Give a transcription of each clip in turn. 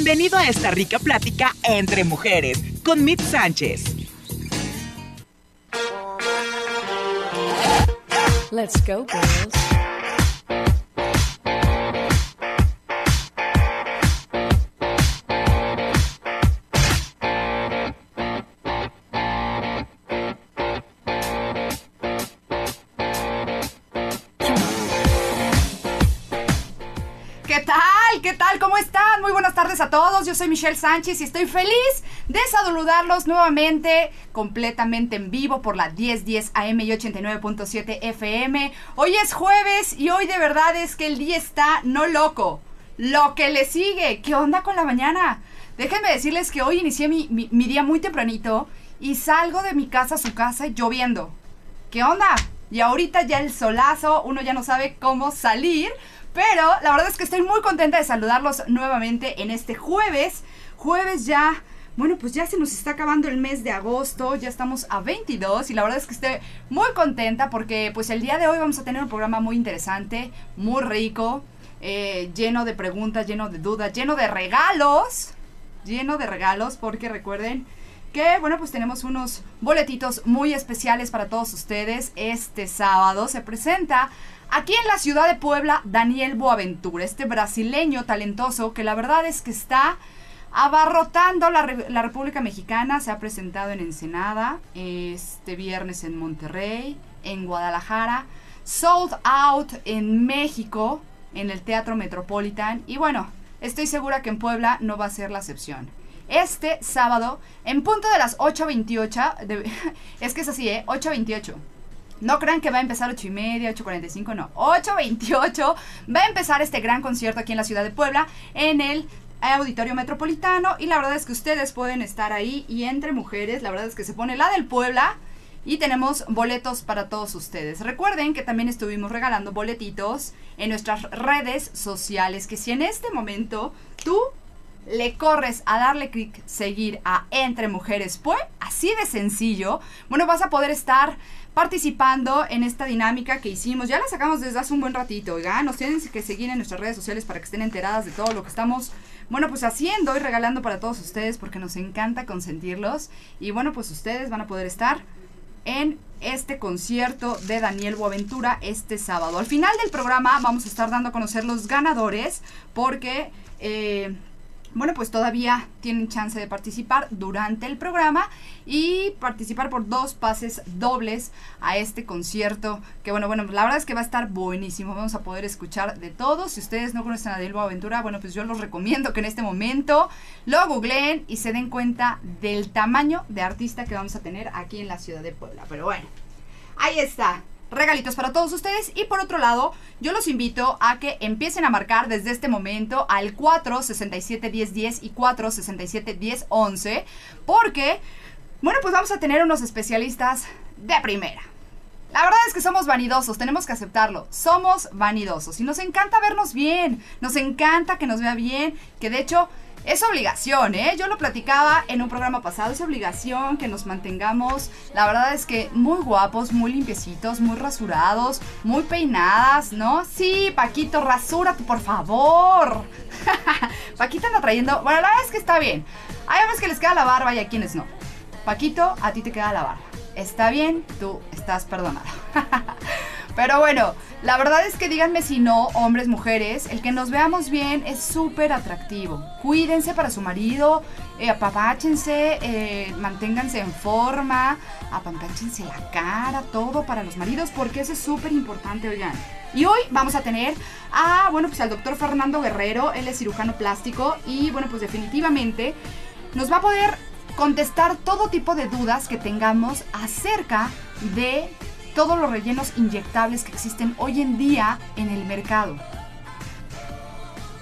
Bienvenido a esta rica plática entre mujeres con Mit Sánchez. Let's go, girls. Yo soy Michelle Sánchez y estoy feliz de saludarlos nuevamente completamente en vivo por la 1010 AM y 89.7 FM. Hoy es jueves y hoy de verdad es que el día está no loco, lo que le sigue. ¿Qué onda con la mañana? Déjenme decirles que hoy inicié mi, mi día muy tempranito y salgo de mi casa a su casa lloviendo. ¿Qué onda? Y ahorita ya el solazo, uno ya no sabe cómo salir. Pero la verdad es que estoy muy contenta de saludarlos nuevamente en este jueves. Jueves ya bueno, pues ya se nos está acabando el mes de agosto, ya estamos a 22 y la verdad es que estoy muy contenta porque pues el día de hoy vamos a tener un programa muy interesante, muy rico, eh, lleno de preguntas, lleno de dudas, lleno de regalos, lleno de regalos porque recuerden que bueno pues tenemos unos boletitos muy especiales para todos ustedes. Este sábado se presenta Aquí en la ciudad de Puebla, Daniel Boaventura, este brasileño talentoso que la verdad es que está abarrotando la, República Mexicana, se ha presentado en Ensenada, este viernes en Monterrey, en Guadalajara, sold out en México, en el Teatro Metropolitan y bueno, estoy segura que en Puebla no va a ser la excepción. Este sábado, en punto de las 8.28, es que es así, ¿eh? 8.28 no crean que va a empezar 8 y media, 8.45, no. 8.28 va a empezar este gran concierto aquí en la ciudad de Puebla, en el Auditorio Metropolitano. Y la verdad es que ustedes pueden estar ahí y entre mujeres, la verdad es que se pone la del Puebla. Y tenemos boletos para todos ustedes. Recuerden que también estuvimos regalando boletitos en nuestras redes sociales. Que si en este momento tú le corres a darle clic, seguir a Entre Mujeres Pues, así de sencillo, bueno, vas a poder estar participando en esta dinámica que hicimos. Ya la sacamos desde hace un buen ratito, oigan. Nos tienen que seguir en nuestras redes sociales para que estén enteradas de todo lo que estamos, bueno, pues haciendo y regalando para todos ustedes porque nos encanta consentirlos. Y bueno, pues ustedes van a poder estar en este concierto de Daniel Boaventura este sábado. Al final del programa vamos a estar dando a conocer los ganadores porque... Eh, bueno, pues todavía tienen chance de participar durante el programa y participar por dos pases dobles a este concierto. Que bueno, bueno, la verdad es que va a estar buenísimo. Vamos a poder escuchar de todo. Si ustedes no conocen a Delbo Aventura, bueno, pues yo los recomiendo que en este momento lo googleen y se den cuenta del tamaño de artista que vamos a tener aquí en la ciudad de Puebla. Pero bueno, ahí está regalitos para todos ustedes. Y por otro lado, yo los invito a que empiecen a marcar desde este momento al 467 1010 y 467 1011 porque, bueno, pues vamos a tener unos especialistas de primera. La verdad es que somos vanidosos, tenemos que aceptarlo. Somos vanidosos y nos encanta vernos bien, nos encanta que nos vea bien, que de hecho es obligación, ¿eh? Yo lo platicaba en un programa pasado, es obligación que nos mantengamos, la verdad es que muy guapos, muy limpiecitos, muy rasurados, muy peinadas, ¿no? Sí, Paquito, rasúrate, por favor. Paquito anda trayendo, bueno, la verdad es que está bien. Hay hombres que les queda la barba y a quienes no. Paquito, a ti te queda la barba. Está bien, tú estás perdonado. Pero bueno, la verdad es que díganme si no, hombres, mujeres, el que nos veamos bien es súper atractivo. Cuídense para su marido, eh, apapáchense, eh, manténganse en forma, apapáchense la cara, todo para los maridos, porque eso es súper importante, oigan. Y hoy vamos a tener a, bueno, pues al doctor Fernando Guerrero, él es cirujano plástico y, bueno, pues definitivamente nos va a poder contestar todo tipo de dudas que tengamos acerca de todos los rellenos inyectables que existen hoy en día en el mercado.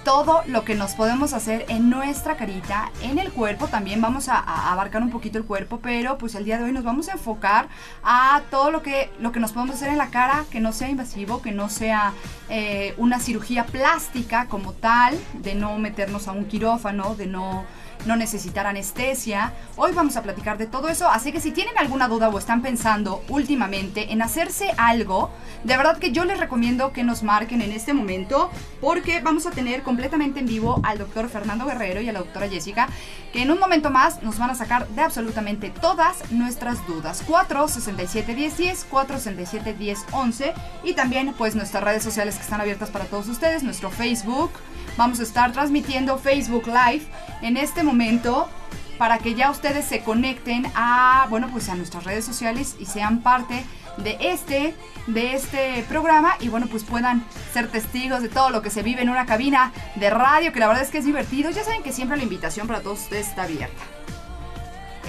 Todo lo que nos podemos hacer en nuestra carita, en el cuerpo, también vamos a, abarcar un poquito el cuerpo, pero pues el día de hoy nos vamos a enfocar a todo lo que, lo que nos podemos hacer en la cara, que no sea invasivo, que no sea eh, una cirugía plástica como tal, de no meternos a un quirófano, de no no necesitar anestesia. Hoy vamos a platicar de todo eso, así que si tienen alguna duda o están pensando últimamente en hacerse algo, de verdad que yo les recomiendo que nos marquen en este momento porque vamos a tener completamente en vivo al doctor Fernando Guerrero y a la doctora Jessica, que en un momento más nos van a sacar de absolutamente todas nuestras dudas. 467 1010, 467 1011 y también pues nuestras redes sociales que están abiertas para todos ustedes, nuestro Facebook, Vamos a estar transmitiendo Facebook Live en este momento para que ya ustedes se conecten a, bueno, pues a nuestras redes sociales y sean parte de este, de este programa y bueno, pues puedan ser testigos de todo lo que se vive en una cabina de radio, que la verdad es que es divertido. Ya saben que siempre la invitación para todos ustedes está abierta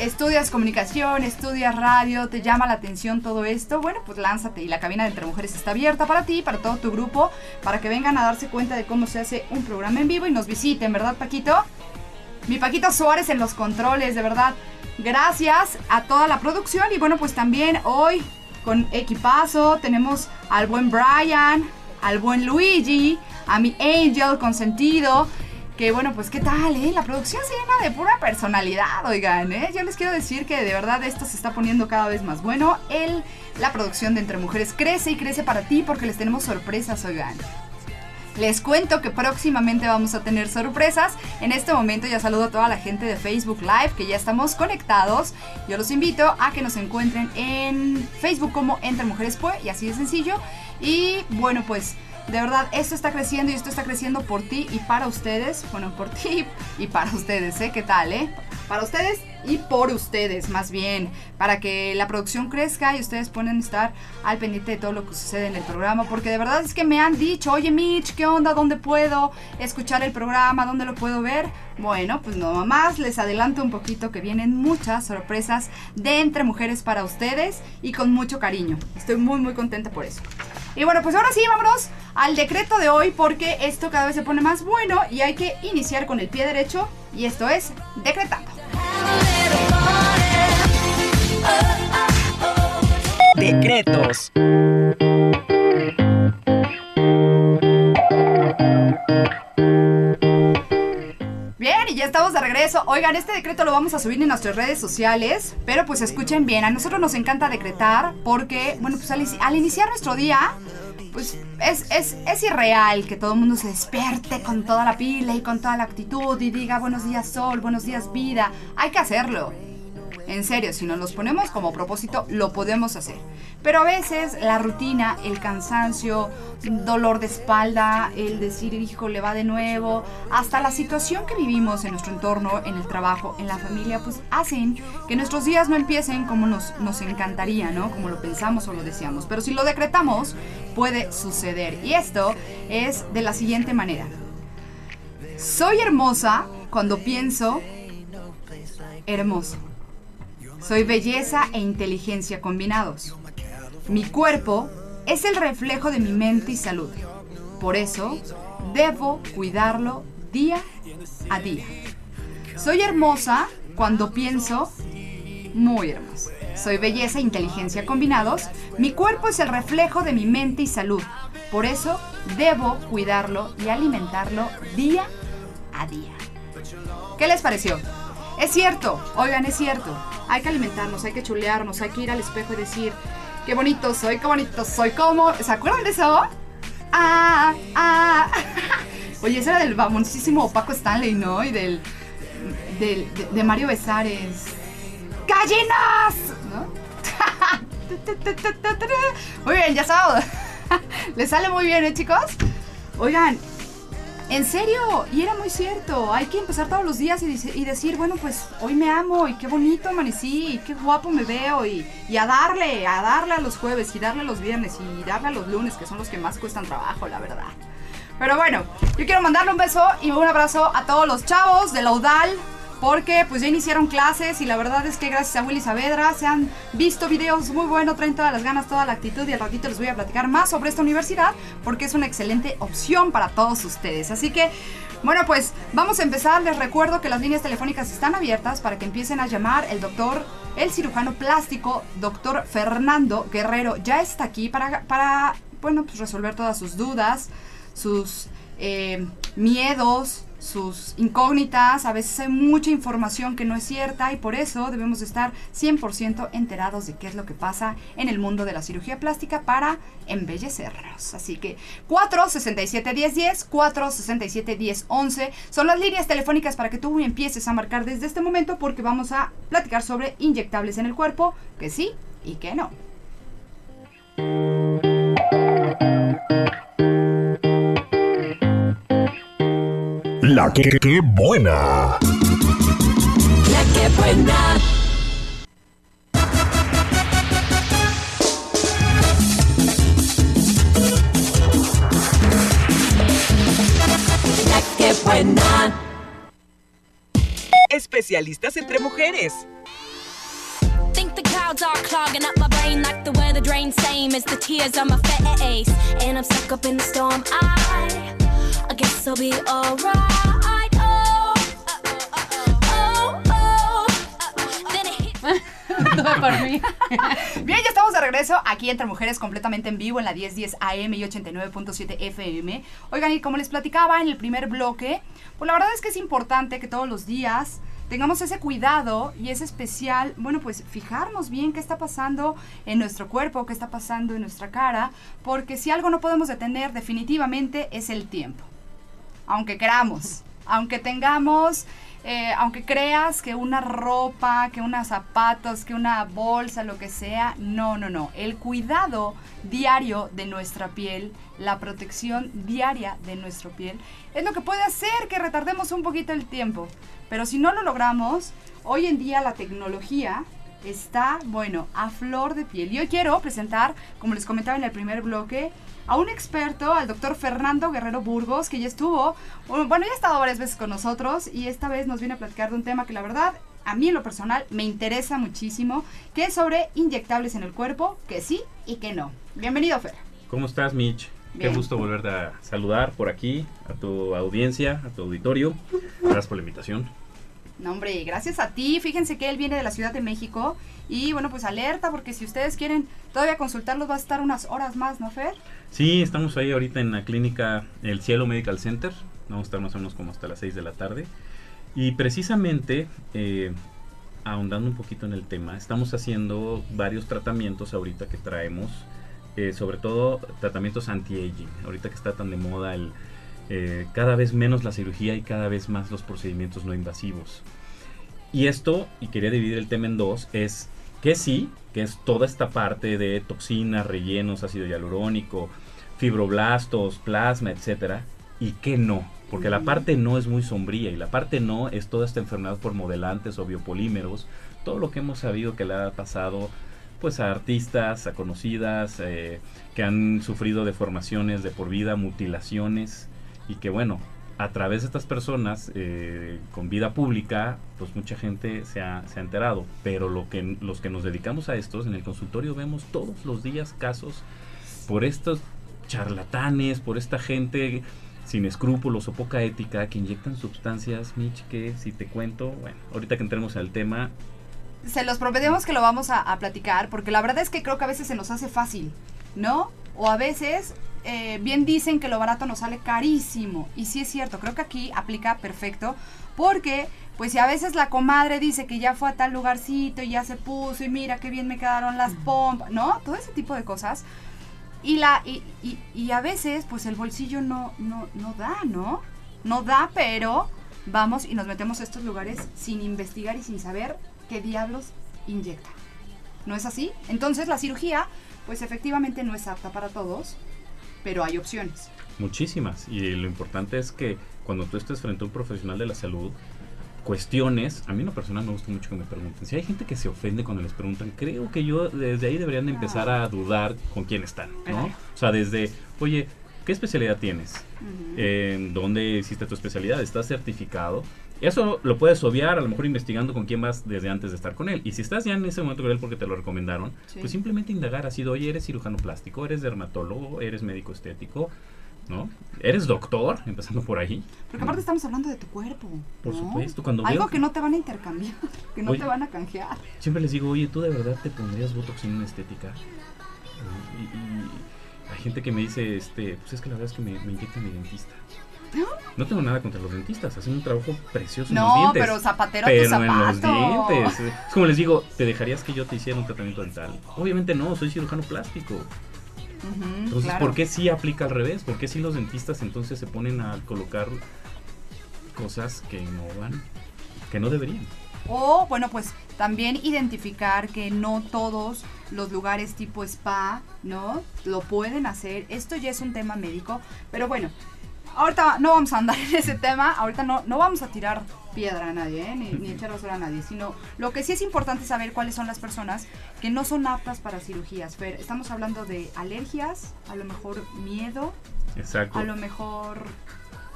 estudias comunicación, estudias radio, te llama la atención todo esto, bueno, pues lánzate y la cabina de Entre Mujeres está abierta para ti, para todo tu grupo, para que vengan a darse cuenta de cómo se hace un programa en vivo y nos visiten, ¿verdad, Paquito? Mi Paquito Suárez en los controles, de verdad. Gracias a toda la producción y bueno, pues también hoy con equipazo tenemos al buen Brian, al buen Luigi, a mi Angel consentido que bueno, pues qué tal, ¿eh? La producción se llena de pura personalidad, oigan, ¿eh? Yo les quiero decir que de verdad esto se está poniendo cada vez más bueno. El, la producción de Entre Mujeres crece y crece para ti porque les tenemos sorpresas, oigan. Les cuento que próximamente vamos a tener sorpresas. En este momento ya saludo a toda la gente de Facebook Live que ya estamos conectados. Yo los invito a que nos encuentren en Facebook como Entre Mujeres Pue y así de sencillo. Y bueno, pues de verdad, esto está creciendo y esto está creciendo por ti y para ustedes. Bueno, por ti y para ustedes, ¿eh? ¿Qué tal, eh? Para ustedes y por ustedes, más bien. Para que la producción crezca y ustedes puedan estar al pendiente de todo lo que sucede en el programa. Porque de verdad es que me han dicho, oye Mitch, ¿qué onda? ¿Dónde puedo escuchar el programa? ¿Dónde lo puedo ver? Bueno, pues no más, les adelanto un poquito que vienen muchas sorpresas de entre mujeres para ustedes y con mucho cariño. Estoy muy, muy contenta por eso. Y bueno, pues ahora sí, vámonos al decreto de hoy porque esto cada vez se pone más bueno y hay que iniciar con el pie derecho y esto es decretando. Decretos. Ya estamos de regreso. Oigan, este decreto lo vamos a subir en nuestras redes sociales, pero pues escuchen bien, a nosotros nos encanta decretar porque, bueno, pues al, iniciar nuestro día, pues es, es, es, irreal que todo el mundo se despierte con toda la pila y con toda la actitud y diga buenos días sol, buenos días vida. Hay que hacerlo. En serio, si nos los ponemos como propósito, lo podemos hacer. Pero a veces la rutina, el cansancio, dolor de espalda, el decir, hijo, le va de nuevo, hasta la situación que vivimos en nuestro entorno, en el trabajo, en la familia, pues hacen que nuestros días no empiecen como nos, nos encantaría, ¿no? Como lo pensamos o lo deseamos. Pero si lo decretamos, puede suceder. Y esto es de la siguiente manera. Soy hermosa cuando pienso hermoso. Soy belleza e inteligencia combinados. Mi cuerpo es el reflejo de mi mente y salud. Por eso, debo cuidarlo día a día. Soy hermosa cuando pienso muy hermosa. Soy belleza e inteligencia combinados. Mi cuerpo es el reflejo de mi mente y salud. Por eso, debo cuidarlo y alimentarlo día a día. ¿Qué les pareció? Es cierto, oigan, es cierto. Hay que alimentarnos, hay que chulearnos, hay que ir al espejo y decir, qué bonito soy, qué bonito soy, ¿cómo? ¿Se acuerdan de eso? Ah, ah. Oye, ese era del famosísimo Paco Stanley, ¿no? Y del, del de, Mario Besares. ¡Gallinas! ¿No? muy bien, ya sabes. Le sale muy bien, ¿eh, chicos? Oigan, en serio, y era muy cierto. Hay que empezar todos los días y, decir, bueno, pues hoy me amo y qué bonito amanecí y qué guapo me veo y, a darle, a darle a los jueves y darle a los viernes y darle a los lunes, que son los que más cuestan trabajo, la verdad. Pero bueno, yo quiero mandarle un beso y un abrazo a todos los chavos de la UDAL, porque pues ya iniciaron clases y la verdad es que gracias a Willy Saavedra se han visto videos muy buenos, traen todas las ganas, toda la actitud y al ratito les voy a platicar más sobre esta universidad porque es una excelente opción para todos ustedes. Así que, bueno, pues vamos a empezar. Les recuerdo que las líneas telefónicas están abiertas para que empiecen a llamar. El doctor, el cirujano plástico, doctor Fernando Guerrero, ya está aquí para, para bueno, pues resolver todas sus dudas, sus eh, miedos, sus incógnitas, a veces hay mucha información que no es cierta y por eso debemos estar 100% enterados de qué es lo que pasa en el mundo de la cirugía plástica para embellecernos. Así que 467-1010, 467-1011 son las líneas telefónicas para que tú empieces a marcar desde este momento porque vamos a platicar sobre inyectables en el cuerpo, que sí y que no. La que, que buena. La que buena. La que buena. Especialistas entre mujeres. Think the clouds are clogging up my brain like the weather drain, same as the tears on my face. And I'm stuck up in the storm. I, I guess I'll be alright. Oh, oh, oh, oh. Then it hit Bien, ya estamos de regreso aquí entre mujeres completamente en vivo en la 1010 AM y 89.7 FM. Oigan, y como les platicaba en el primer bloque, pues la verdad es que es importante que todos los días tengamos ese cuidado y ese especial, bueno, pues fijarnos bien qué está pasando en nuestro cuerpo, qué está pasando en nuestra cara, porque si algo no podemos detener definitivamente es el tiempo. Aunque queramos, aunque tengamos eh, aunque creas que una ropa, que unos zapatos, que una bolsa, lo que sea, no, no, no. El cuidado diario de nuestra piel, la protección diaria de nuestra piel, es lo que puede hacer que retardemos un poquito el tiempo. Pero si no lo logramos, hoy en día la tecnología está, bueno, a flor de piel. Y hoy quiero presentar, como les comentaba en el primer bloque, a un experto, al doctor Fernando Guerrero Burgos, que ya estuvo, bueno, ya ha estado varias veces con nosotros y esta vez nos viene a platicar de un tema que la verdad a mí en lo personal me interesa muchísimo, que es sobre inyectables en el cuerpo, que sí y que no. Bienvenido, Fer. ¿Cómo estás, Mitch? Bien. Qué gusto volverte a saludar por aquí, a tu audiencia, a tu auditorio. Gracias por la invitación. No, hombre, gracias a ti. Fíjense que él viene de la Ciudad de México y bueno, pues alerta porque si ustedes quieren todavía consultarlos va a estar unas horas más, ¿no, Fer? Sí, estamos ahí ahorita en la clínica El Cielo Medical Center. Vamos a estar más o menos como hasta las 6 de la tarde. Y precisamente, eh, ahondando un poquito en el tema, estamos haciendo varios tratamientos ahorita que traemos, eh, sobre todo tratamientos anti-aging. Ahorita que está tan de moda el, eh, cada vez menos la cirugía y cada vez más los procedimientos no invasivos. Y esto, y quería dividir el tema en dos, es que sí, que es toda esta parte de toxinas, rellenos, ácido hialurónico, fibroblastos, plasma, etcétera, y que no, porque la parte no es muy sombría y la parte no es toda esta enfermedad por modelantes o biopolímeros, todo lo que hemos sabido que le ha pasado pues a artistas, a conocidas, eh, que han sufrido deformaciones de por vida, mutilaciones, y que bueno, a través de estas personas eh, con vida pública, pues mucha gente se ha, se ha enterado. Pero lo que, los que nos dedicamos a estos, en el consultorio vemos todos los días casos por estos charlatanes, por esta gente sin escrúpulos o poca ética que inyectan sustancias, Mitch, que si te cuento, bueno, ahorita que entremos al tema, Se los prometemos que lo vamos a, a platicar porque la verdad es que creo que a veces se nos hace fácil, ¿no? O a veces eh, bien dicen que lo barato nos sale carísimo. Y sí es cierto, creo que aquí aplica perfecto. Porque, pues si a veces la comadre dice que ya fue a tal lugarcito y ya se puso y mira qué bien me quedaron las pompas, ¿no? Todo ese tipo de cosas. Y, la, y, y- y a veces, pues el bolsillo no, no, no da, ¿no? No da, pero vamos y nos metemos a estos lugares sin investigar y sin saber qué diablos inyectan. ¿No es así? Entonces la cirugía, pues efectivamente no es apta para todos, pero hay opciones. Muchísimas. Y lo importante es que cuando tú estés frente a un profesional de la salud, cuestiones, a mí en lo personal me gusta mucho que me pregunten. Si hay gente que se ofende cuando les preguntan, creo que yo desde ahí deberían de empezar a dudar con quién están, ¿no? O sea, desde, oye, ¿qué especialidad tienes? ¿En dónde hiciste tu especialidad? ¿Estás certificado? Eso lo puedes obviar, a lo mejor investigando con quién vas desde antes de estar con él. Y si estás ya en ese momento con él porque te lo recomendaron, Sí. pues simplemente indagar así, de, oye, eres cirujano plástico, eres dermatólogo, eres médico estético, ¿no? Eres doctor, empezando por ahí. Porque aparte estamos hablando de tu cuerpo. Por ¿no? supuesto, cuando Algo veo- que no te van a intercambiar, que no Oye. te van a canjear. Siempre les digo, oye, ¿tú de verdad te pondrías Botox en una estética? Y, y hay gente que me dice, este, pues es que la verdad es que me, me inyecta mi dentista. No tengo nada contra los dentistas, hacen un trabajo precioso en los No, dientes. pero zapatero a tu pero en los zapato. dientes. Es como les digo, ¿te dejarías que yo te hiciera un tratamiento dental? Obviamente no, soy cirujano plástico. Entonces, claro. ¿por qué sí aplica al revés? ¿Por qué sí los dentistas entonces se ponen a colocar cosas que no van, que no deberían? O, bueno, pues también identificar que no todos los lugares tipo spa, ¿no? Lo pueden hacer. Esto ya es un tema médico. Pero bueno, ahorita no vamos a andar en ese tema. Ahorita no, no vamos a tirar piedra a nadie, ¿eh? ni, ni echar basura a nadie. Sino lo que sí es importante saber cuáles son las personas que no son aptas para cirugías. Fer, estamos hablando de alergias, a lo mejor miedo, Exacto. a lo mejor...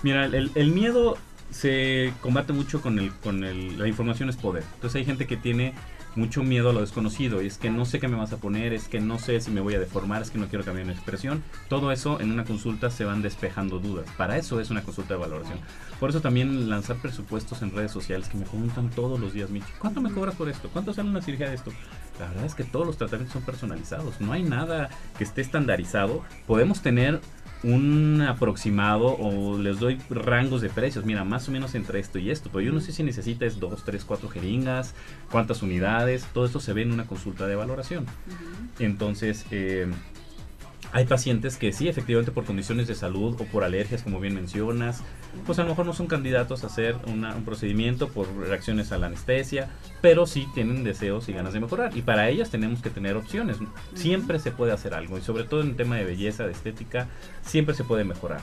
Mira, el, el miedo se combate mucho con el, con el, la información es poder. Entonces hay gente que tiene mucho miedo a lo desconocido. Y es que no sé qué me vas a poner, es que no sé si me voy a deformar, es que no quiero cambiar mi expresión. Todo eso en una consulta se van despejando dudas. Para eso es una consulta de valoración. Por eso también lanzar presupuestos en redes sociales que me preguntan todos los días, Michi, ¿cuánto me cobras por esto? ¿Cuánto sale una cirugía de esto? La verdad es que todos los tratamientos son personalizados. No hay nada que esté estandarizado. Podemos tener un aproximado o les doy rangos de precios. Mira, más o menos entre esto y esto. Pero yo no sé si necesitas dos, tres, cuatro jeringas, cuántas unidades. Todo esto se ve en una consulta de valoración. Entonces, eh, hay pacientes que sí, efectivamente por condiciones de salud o por alergias, como bien mencionas, pues a lo mejor no son candidatos a hacer una- un procedimiento por reacciones a la anestesia, pero sí tienen deseos y ganas de mejorar. Y para ellas tenemos que tener opciones. Siempre se puede hacer algo, y sobre todo en el tema de belleza, de estética, siempre se puede mejorar.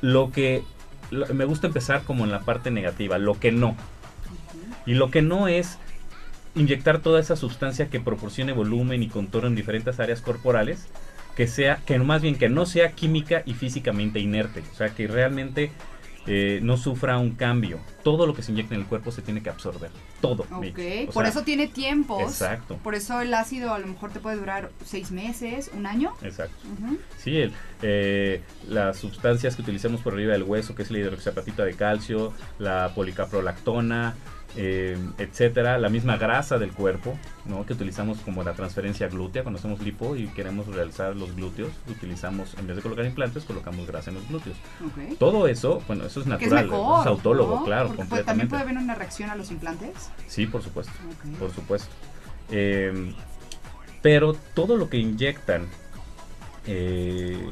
Lo que lo- me gusta empezar como en la parte negativa, lo que no. Y lo que no es inyectar toda esa sustancia que proporcione volumen y contorno en diferentes áreas corporales, que sea, que más bien que no sea química y físicamente inerte, o sea que realmente eh, no sufra un cambio. Todo lo que se inyecta en el cuerpo se tiene que absorber, todo. Ok, por sea, eso tiene tiempos. Exacto. Por eso el ácido a lo mejor te puede durar seis meses, un año. Exacto. Sí, el, eh, las sustancias que utilizamos por arriba del hueso, que es la hidroxiapatita de calcio, la policaprolactona, eh, etcétera, la misma grasa del cuerpo, ¿no? que utilizamos como la transferencia glútea, cuando hacemos lipo y queremos realizar los glúteos, utilizamos, en vez de colocar implantes, colocamos grasa en los glúteos. Todo eso, bueno, eso es natural, mejor. es autólogo, ¿no? claro, Porque puede- también puede haber una reacción a los implantes. Sí, por supuesto. Por supuesto. Eh, pero todo lo que inyectan eh,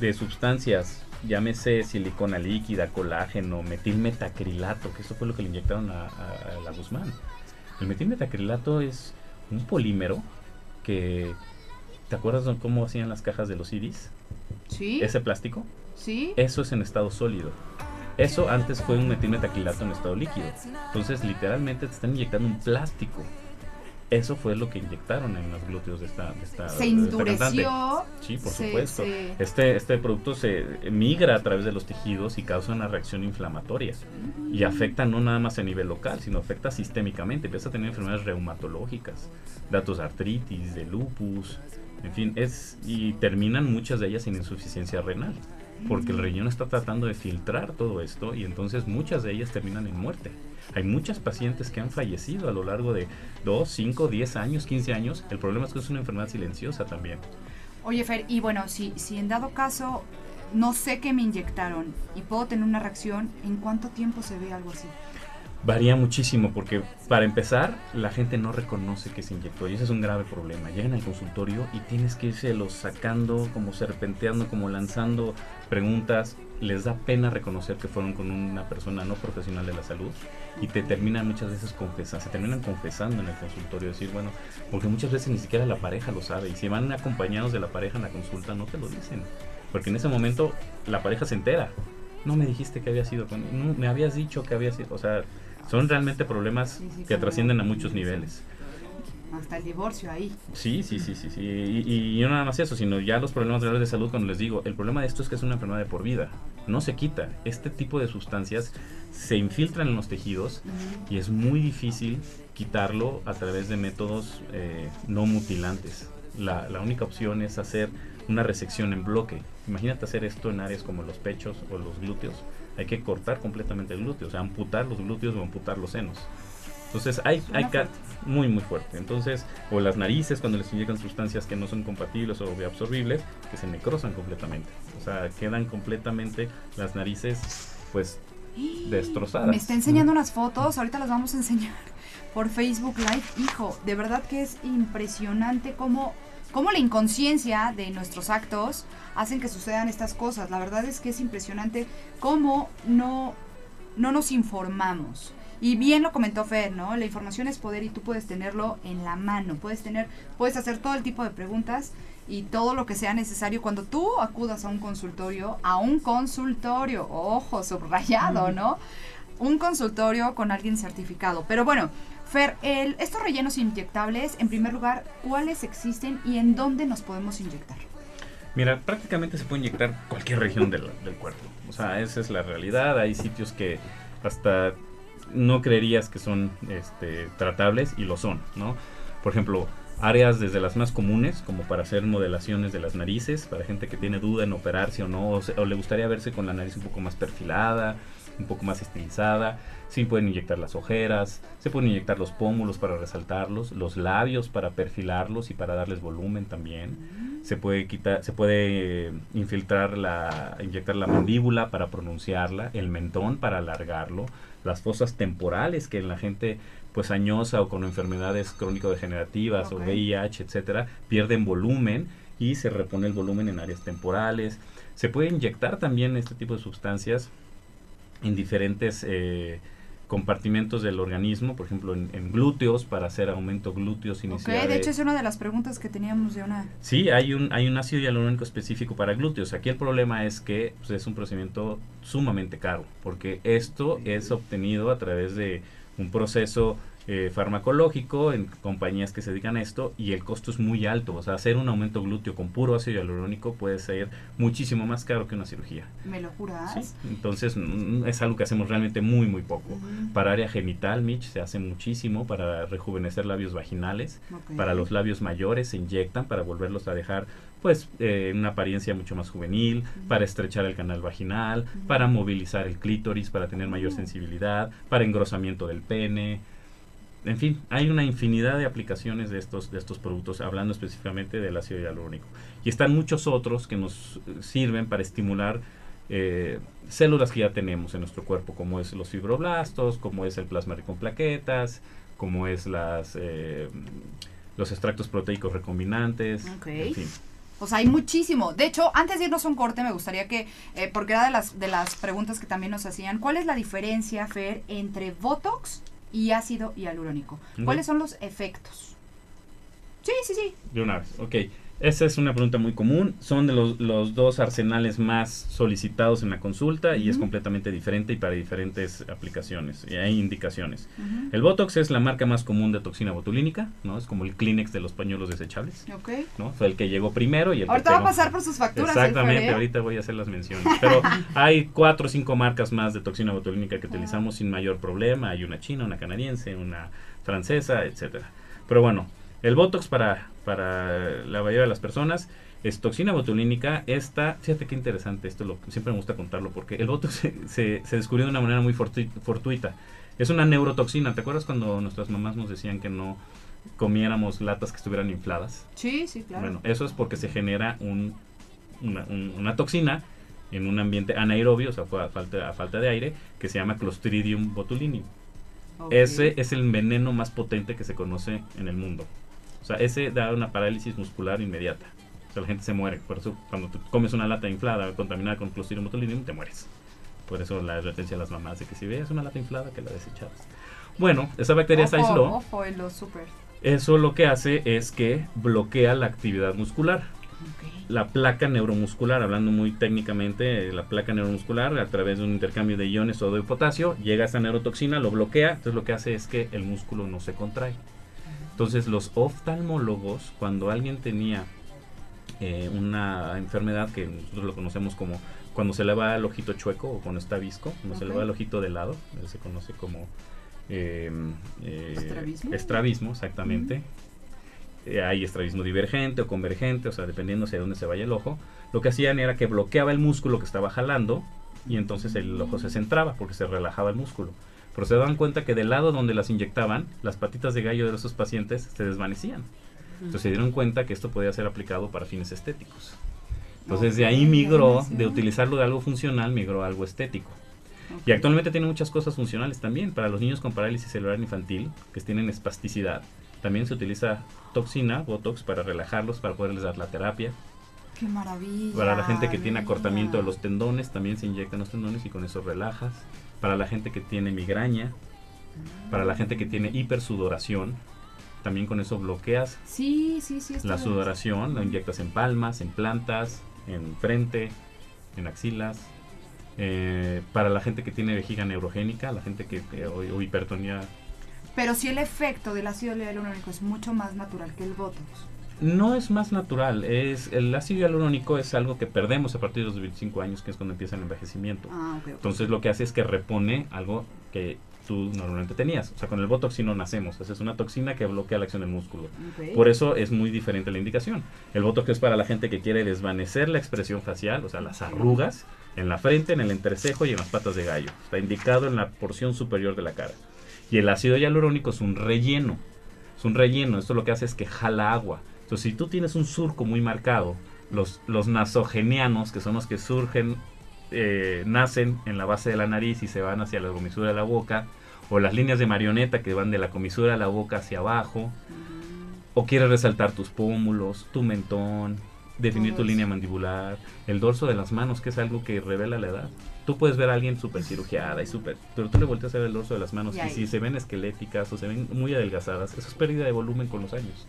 de sustancias, llámese silicona líquida, colágeno, metilmetacrilato, que eso fue lo que le inyectaron a, a- a la Guzmán. El metilmetacrilato es un polímero que... ¿Te acuerdas de cómo hacían las cajas de los CDs? Sí. Ese plástico. Sí. Eso es en estado sólido. Eso antes fue un metilmetacrilato en estado líquido. Entonces, literalmente te están inyectando un plástico. Eso fue lo que inyectaron en los glúteos de esta, de esta se esta endureció. Sí, por se- supuesto. se- Este, este producto se migra a través de los tejidos y causa una reacción inflamatoria. Y afecta no nada más a nivel local, sino afecta sistémicamente. Empieza a tener enfermedades reumatológicas, datos de artritis, de lupus, en fin, es y terminan muchas de ellas en insuficiencia renal. Porque el riñón está tratando de filtrar todo esto y entonces muchas de ellas terminan en muerte. Hay muchas pacientes que han fallecido a lo largo de 2, 5, 10 años, 15 años. El problema es que es una enfermedad silenciosa también. Oye, Fer, y bueno, si, si en dado caso no sé qué me inyectaron y puedo tener una reacción, ¿en cuánto tiempo se ve algo así? Varía muchísimo porque para empezar la gente no reconoce que se inyectó y ese es un grave problema. Llegan al consultorio y tienes que irse los sacando, como serpenteando, como lanzando preguntas. Les da pena reconocer que fueron con una persona no profesional de la salud y te terminan muchas veces confesando, se terminan confesando en el consultorio, decir, bueno, porque muchas veces ni siquiera la pareja lo sabe y si van acompañados de la pareja en la consulta no te lo dicen, porque en ese momento la pareja se entera. No me dijiste que había sido con, no, me habías dicho que había sido, o sea, son realmente problemas que trascienden a muchos niveles. Hasta el divorcio ahí. Sí, sí, sí, sí, sí. Y, y no nada más eso, sino ya los problemas reales de salud, cuando les digo, el problema de esto es que es una enfermedad de por vida. No se quita. Este tipo de sustancias se infiltran en los tejidos y es muy difícil quitarlo a través de métodos eh, no mutilantes. La, la única opción es hacer una resección en bloque. Imagínate hacer esto en áreas como los pechos o los glúteos. Hay que cortar completamente el glúteo, o sea, amputar los glúteos o amputar los senos. Entonces hay, hay ca- fuerte. muy muy fuerte. Entonces, o las narices cuando les inyectan sustancias que no son compatibles o absorbibles, que se necrosan completamente. O sea, quedan completamente las narices pues destrozadas. Me está enseñando unas fotos, ahorita las vamos a enseñar por Facebook Live. Hijo, de verdad que es impresionante cómo, cómo la inconsciencia de nuestros actos hacen que sucedan estas cosas. La verdad es que es impresionante cómo no, no nos informamos. Y bien lo comentó Fer, ¿no? La información es poder y tú puedes tenerlo en la mano. Puedes tener, puedes hacer todo el tipo de preguntas y todo lo que sea necesario cuando tú acudas a un consultorio, a un consultorio, ojo, subrayado, ¿no? Un consultorio con alguien certificado. Pero bueno, Fer, el, estos rellenos inyectables, en primer lugar, ¿cuáles existen y en dónde nos podemos inyectar? Mira, prácticamente se puede inyectar cualquier región del, del cuerpo. O sea, esa es la realidad. Hay sitios que hasta no creerías que son este, tratables y lo son, ¿no? Por ejemplo, áreas desde las más comunes, como para hacer modelaciones de las narices, para gente que tiene duda en operarse o no, o, se- o le gustaría verse con la nariz un poco más perfilada, un poco más estilizada. Sí pueden inyectar las ojeras, se pueden inyectar los pómulos para resaltarlos, los labios para perfilarlos y para darles volumen también. Se puede quitar, se puede eh, infiltrar la, inyectar la mandíbula para pronunciarla, el mentón para alargarlo, las fosas temporales que en la gente pues añosa o con enfermedades crónico-degenerativas o VIH, etcétera, pierden volumen y se repone el volumen en áreas temporales. Se puede inyectar también este tipo de sustancias en diferentes eh, compartimentos del organismo, por ejemplo en, en glúteos para hacer aumento glúteos sin Ok, necesidad de hecho es una de las preguntas que teníamos de una... Sí, hay un, hay un ácido hialurónico específico para glúteos. Aquí el problema es que pues, es un procedimiento sumamente caro, porque esto es obtenido a través de un proceso eh, farmacológico en compañías que se dedican a esto y el costo es muy alto. O sea, hacer un aumento glúteo con puro ácido hialurónico puede ser muchísimo más caro que una cirugía. ¿Me lo juras? ¿sí? Entonces mm, es algo que hacemos realmente muy, muy poco. Para área genital, Mitch, se hace muchísimo para rejuvenecer labios vaginales. Para los labios mayores se inyectan para volverlos a dejar pues eh, una apariencia mucho más juvenil, para estrechar el canal vaginal, para movilizar el clítoris, para tener mayor sensibilidad, para engrosamiento del pene. En fin, hay una infinidad de aplicaciones de estos, de estos productos, hablando específicamente del ácido hialurónico. Y están muchos otros que nos eh, sirven para estimular eh, células que ya tenemos en nuestro cuerpo, como es los fibroblastos, como es el plasma rico en plaquetas, como es las, eh, los extractos proteicos recombinantes, Ok. en fin. O sea, hay muchísimo. De hecho, antes de irnos a un corte, me gustaría que, eh, porque era de las, de las preguntas que también nos hacían, ¿cuál es la diferencia, Fer, entre Botox y ácido hialurónico? Ok. ¿Cuáles son los efectos? Sí, sí, sí. De una vez, ok. Esa es una pregunta muy común. Son de los, los dos arsenales más solicitados en la consulta y es completamente diferente y para diferentes aplicaciones. Y hay indicaciones. Ujú. El Botox es la marca más común de toxina botulínica, ¿no? Es como el Kleenex de los pañuelos desechables, Ok. ¿no? Fue el que llegó primero y el Ahorita que va a pasar por sus facturas. el Exactamente, ¿eh? ahorita voy a hacer las menciones. Pero hay cuatro o cinco marcas más de toxina botulínica que utilizamos sin mayor problema. Hay una china, una canadiense, una francesa, etcétera. Pero bueno, el Botox para, para la mayoría de las personas es toxina botulínica. Esta, fíjate qué interesante, esto lo, siempre me gusta contarlo porque el Botox se, se- se descubrió de una manera muy fortui- fortuita. Es una neurotoxina. ¿Te acuerdas cuando nuestras mamás nos decían que no comiéramos latas que estuvieran infladas? Sí, sí, claro. Bueno, eso es porque se genera un- una, un- una toxina en un ambiente anaerobio, o sea, a falta, a falta de aire, que se llama Clostridium botulinum. Ese es el veneno más potente que se conoce en el mundo. O sea, ese da una parálisis muscular inmediata. O sea, la gente se muere. Por eso, cuando tú comes una lata inflada contaminada con Clostridium botulinum, te mueres. Por eso la advertencia a las mamás de que si ves una lata inflada, que la desecharas. Bueno, esa bacteria se aisló. Ojo, en lo súper. Eso lo que hace es que bloquea la actividad muscular la placa neuromuscular, hablando muy técnicamente, eh, la placa neuromuscular a través de un intercambio de iones sodio y potasio, llega a esa neurotoxina, lo bloquea, entonces lo que hace es que el músculo no se contrae. Entonces los oftalmólogos, cuando alguien tenía eh, una enfermedad que nosotros lo conocemos como cuando se le va el ojito chueco o cuando está visco, cuando se le va el ojito de lado, se conoce como eh, eh, ¿Estrabismo? estrabismo, exactamente. Eh, hay estrabismo divergente o convergente, o sea, dependiendo hacia dónde se vaya el ojo. Lo que hacían era que bloqueaba el músculo que estaba jalando y entonces el ojo se centraba porque se relajaba el músculo. Pero se daban cuenta que del lado donde las inyectaban, las patitas de gallo de esos pacientes se desvanecían. Entonces se dieron cuenta que esto podía ser aplicado para fines estéticos. Entonces de ahí migró, de utilizarlo de algo funcional, migró a algo estético. Y actualmente tiene muchas cosas funcionales también. Para los niños con parálisis celular infantil, que tienen espasticidad, también se utiliza toxina, botox, para relajarlos, para poderles dar la terapia. Qué maravilla. Para la gente que tiene acortamiento de los tendones, también se inyectan los tendones y con eso relajas. Para la gente que tiene migraña, para la gente que tiene hipersudoración, también con eso bloqueas Sí, sí, sí. esto la sudoración, lo inyectas en palmas, en plantas, en frente, en axilas. Eh, para la gente que tiene vejiga neurogénica, la gente que, que- o, o hipertonía Pero sí el efecto del ácido hialurónico es mucho más natural que el Botox. No es más natural, es el ácido hialurónico es algo que perdemos a partir de los 25 años, que es cuando empieza el envejecimiento. Ah. Entonces lo que hace es que repone algo que tú normalmente tenías. O sea, con el botox no nacemos, esa es una toxina que bloquea la acción del músculo. Por eso es muy diferente la indicación. El botox es para la gente que quiere desvanecer la expresión facial, o sea, las arrugas en la frente, en el entrecejo y en las patas de gallo. Está indicado en la porción superior de la cara. Y el ácido hialurónico es un relleno. Es un relleno. Esto lo que hace es que jala agua. Entonces, si tú tienes un surco muy marcado, los, los nasogenianos, que son los que surgen, eh, nacen en la base de la nariz y se van hacia la comisura de la boca, o las líneas de marioneta que van de la comisura de la boca hacia abajo, o quieres resaltar tus pómulos, tu mentón, definir tu línea mandibular, el dorso de las manos, que es algo que revela la edad. Tú puedes ver a alguien súper cirugiada y súper, pero tú le volteas a ver el dorso de las manos Y y, si se ven esqueléticas o se ven muy adelgazadas, eso es pérdida de volumen con los años.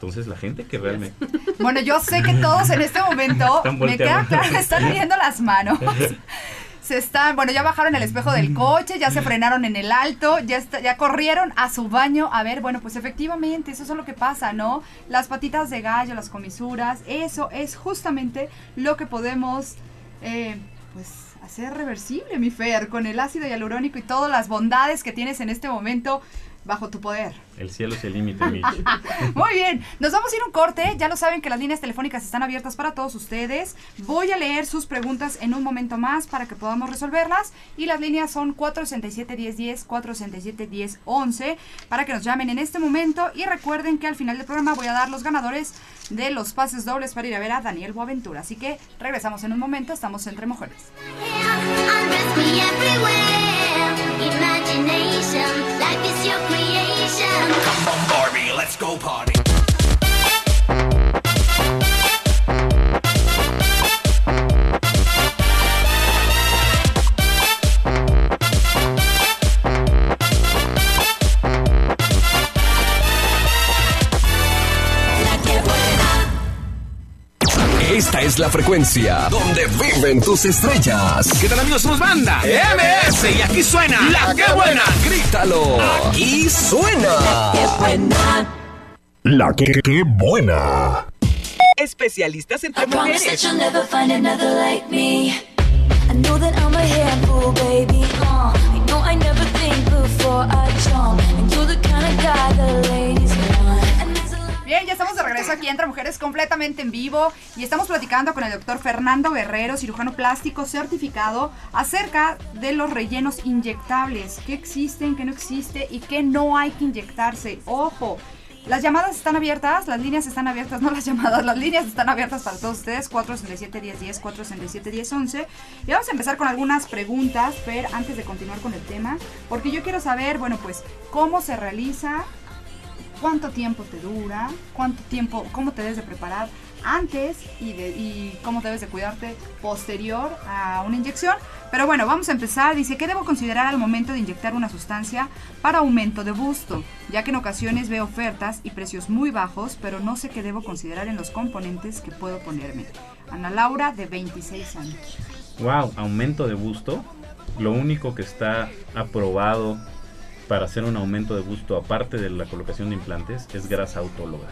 Entonces la gente que realmente... Bueno, yo sé que todos en este momento me queda claro están viendo las manos. Se están, bueno, ya bajaron el espejo del coche, ya se frenaron en el alto, ya está, ya corrieron a su baño. A ver, bueno, pues efectivamente, eso es lo que pasa, ¿no? Las patitas de gallo, las comisuras, eso es justamente lo que podemos, eh, pues, hacer reversible, mi Fer, con el ácido hialurónico y todas las bondades que tienes en este momento bajo tu poder. El cielo es el límite, Mitch. Muy bien, nos vamos a ir a un corte. Ya lo saben que las líneas telefónicas están abiertas para todos ustedes. Voy a leer sus preguntas en un momento más para que podamos resolverlas. Y las líneas son 467-1010, 467-1011 para que nos llamen en este momento. Y recuerden que al final del programa voy a dar los ganadores de los pases dobles para ir a ver a Daniel Boaventura. Así que regresamos en un momento. Estamos entre mujeres. Undress me everywhere. Imagination, life is your let's go party. Esta es la frecuencia donde viven tus estrellas. ¿Qué tal amigos? Somos banda MS y aquí suena La Que Buena. Grítalo. Aquí suena. La que, que- que buena. Especialistas entre I promise mujeres. that you'll never find another like me. I know that I'm a handful, baby. Uh, I know I never think before I jump. And you're the kind of guy the ladies want. And there's a lot Bien, ya estamos de regreso aquí entre mujeres completamente en vivo y estamos platicando con el doctor Fernando Guerrero, cirujano plástico certificado, acerca de los rellenos inyectables, qué existen, qué no existe y qué no hay que inyectarse. Ojo, las llamadas están abiertas, las líneas están abiertas, no las llamadas, las líneas están abiertas para todos ustedes, 467-1010, 467-1011. Y vamos a empezar con algunas preguntas, Fer, antes de continuar con el tema, porque yo quiero saber, bueno, pues, cómo se realiza cuánto tiempo te dura, cuánto tiempo, cómo te debes de preparar antes y, de- y cómo debes de cuidarte posterior a una inyección. Pero bueno, vamos a empezar. Dice, ¿qué debo considerar al momento de inyectar una sustancia para aumento de busto? Ya que en ocasiones veo ofertas y precios muy bajos, pero no sé qué debo considerar en los componentes que puedo ponerme. Ana Laura, de 26 años. Wow, aumento de busto. Lo único que está aprobado para hacer un aumento de busto, aparte de la colocación de implantes, es grasa autóloga.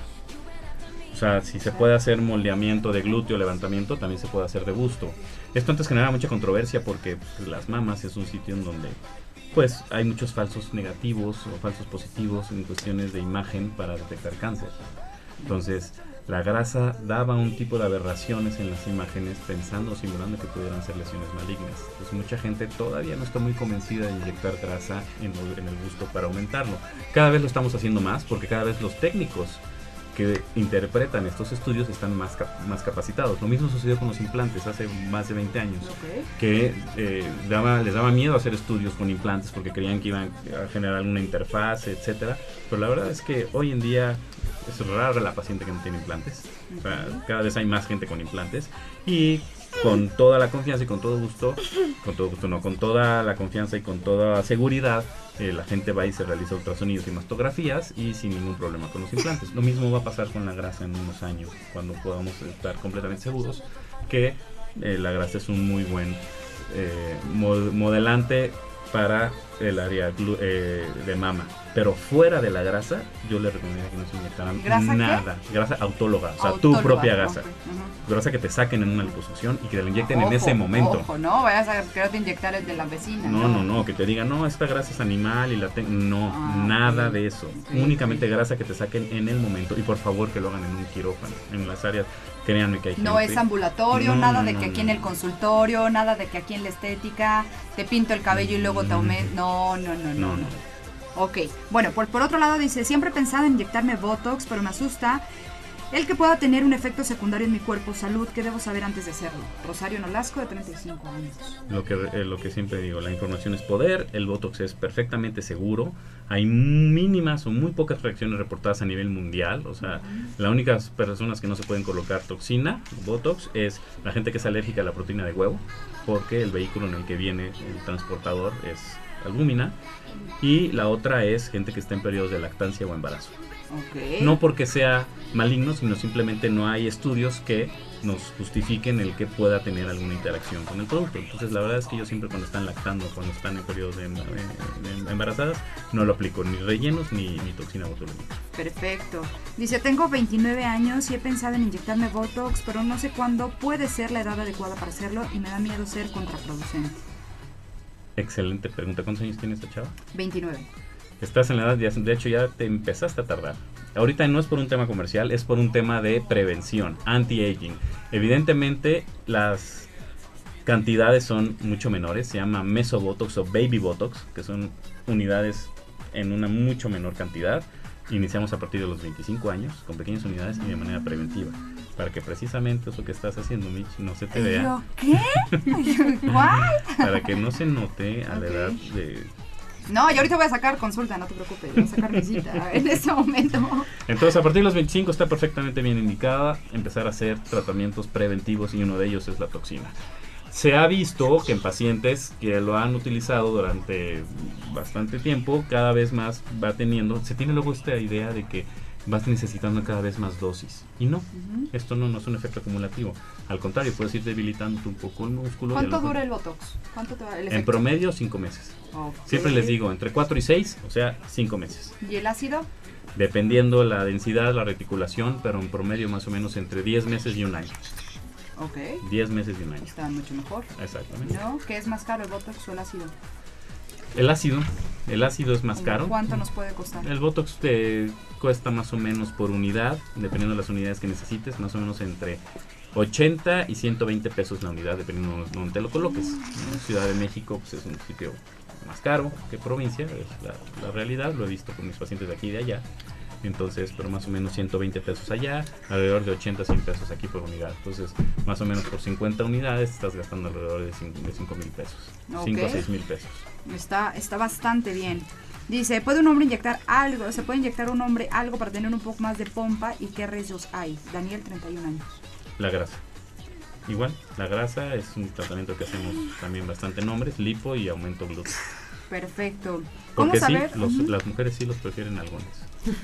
Sea, si se puede hacer moldeamiento de glúteo, levantamiento, también se puede hacer de busto. Esto antes genera mucha controversia porque pues, las mamas es un sitio en donde pues hay muchos falsos negativos o falsos positivos en cuestiones de imagen para detectar cáncer. Entonces, la grasa daba un tipo de aberraciones en las imágenes pensando o simulando que pudieran ser lesiones malignas. Entonces mucha gente todavía no está muy convencida de inyectar grasa en, el- en el busto para aumentarlo. Cada vez lo estamos haciendo más porque cada vez los técnicos que interpretan estos estudios están más, cap- más capacitados. Lo mismo sucedió con los implantes hace más de 20 años que eh, daba, les daba miedo hacer estudios con implantes porque creían que iban a generar alguna interfaz, etcétera. Pero la verdad es que hoy en día es rara la paciente que no tiene implantes. O sea, cada vez hay más gente con implantes y con toda la confianza y con todo gusto, con todo gusto no, con toda la confianza y con toda seguridad, eh, la gente va y se realiza ultrasonidos y mastografías y sin ningún problema con los implantes. Lo mismo va a pasar con la grasa en unos años, cuando podamos estar completamente seguros que eh, la grasa es un muy buen eh, mo- modelante para el área eh, de mama. Pero fuera de la grasa, yo le recomendaría que no se inyectaran ¿Grasa qué? nada. Grasa autóloga, o sea, tu propia grasa. Grasa que te saquen en una liposucción y que te la inyecten en ese momento. Ojo, no vayas a quererte inyectar el de la vecina. No, no, no, que te digan, no, esta grasa es animal y la tengo. No, Ah, nada de eso. Únicamente grasa que te saquen en el momento. Y por favor que lo hagan en un quirófano. En las áreas, créanme que hay No es ambulatorio, No, nada no, de que no, aquí en el consultorio, nada de que aquí en la estética te pinto el cabello y luego te aumento. No, no, no, no. No, no. no. Ok, bueno, por, por otro lado dice, siempre he pensado en inyectarme Botox, pero me asusta el que pueda tener un efecto secundario en mi cuerpo, salud, ¿qué debo saber antes de hacerlo? Rosario Nolasco, de 35 años. Lo que, eh, lo que siempre digo, la información es poder, el Botox es perfectamente seguro, hay mínimas o muy pocas reacciones reportadas a nivel mundial, o sea, las únicas personas que no se pueden colocar toxina, Botox, es la gente que es alérgica a la proteína de huevo, porque el vehículo en el que viene el transportador es albúmina, y la otra es gente que está en periodos de lactancia o embarazo. Ok. No porque sea maligno, sino simplemente no hay estudios que nos justifiquen el que pueda tener alguna interacción con el producto. Entonces, la verdad es que yo siempre cuando están lactando, cuando están en periodos de, emba- de- de embarazadas, no lo aplico ni rellenos ni, ni toxina botulínica. Perfecto. Dice, tengo 29 años y he pensado en inyectarme Botox, pero no sé cuándo puede ser la edad adecuada para hacerlo y me da miedo ser contraproducente. Excelente pregunta. ¿Cuántos años tiene esta chava? 29. Estás en la edad, ya- de hecho ya te empezaste a tardar. Ahorita no es por un tema comercial, es por un tema de prevención, anti-aging. Evidentemente las cantidades son mucho menores, se llama mesobotox o baby botox, que son unidades en una mucho menor cantidad. Iniciamos a partir de los 25 años con pequeñas unidades y de manera preventiva, para que precisamente eso que estás haciendo, Mitch, no se te ¿Y vea, yo, ¿Qué? Para que no se note a la edad de No, yo ahorita voy a sacar consulta, no te preocupes, voy a sacar mi cita en este momento. Entonces, a partir de los 25 está perfectamente bien indicada empezar a hacer tratamientos preventivos y uno de ellos es la toxina. Se ha visto que en pacientes que lo han utilizado durante bastante tiempo, cada vez más va teniendo, se tiene luego esta idea de que vas necesitando cada vez más dosis. Y no, esto no, no es un efecto acumulativo. Al contrario, puedes ir debilitando un poco el músculo. ¿Cuánto dura el Botox? ¿Cuánto te va el En promedio, 5 meses. Ok. Siempre les digo, entre 4 y 6, o sea, 5 meses ¿Y el ácido? dependiendo la densidad, la reticulación, pero en promedio más o menos entre 10 meses y un año. Ok. 10 meses y un año. Está mucho mejor. Exactamente. ¿No? ¿Qué es más caro, el Botox o el ácido? El ácido, el ácido es más ¿Cómo caro. ¿Cuánto nos puede costar? El Botox te cuesta más o menos por unidad, dependiendo de las unidades que necesites, más o menos entre 80 y 120 pesos la unidad, dependiendo de donde te lo coloques. En Ciudad de México pues, es un sitio más caro que provincia, es la, la realidad, lo he visto con mis pacientes de aquí y de allá. Entonces, pero más o menos 120 pesos allá, alrededor de 80 100 pesos aquí por unidad. Entonces, más o menos por 50 unidades estás gastando alrededor de 5 mil pesos. 5 Ok. o 6 mil pesos. Está, está bastante bien. Dice, ¿puede un hombre inyectar algo? ¿Se puede inyectar un hombre algo para tener un poco más de pompa? ¿Y qué riesgos hay? Daniel, 31 años. La grasa. Igual, la grasa es un tratamiento que hacemos también bastante en hombres, lipo y aumento glúteo. Perfecto. ¿Cómo Porque sí, saber? las mujeres sí los prefieren algunos.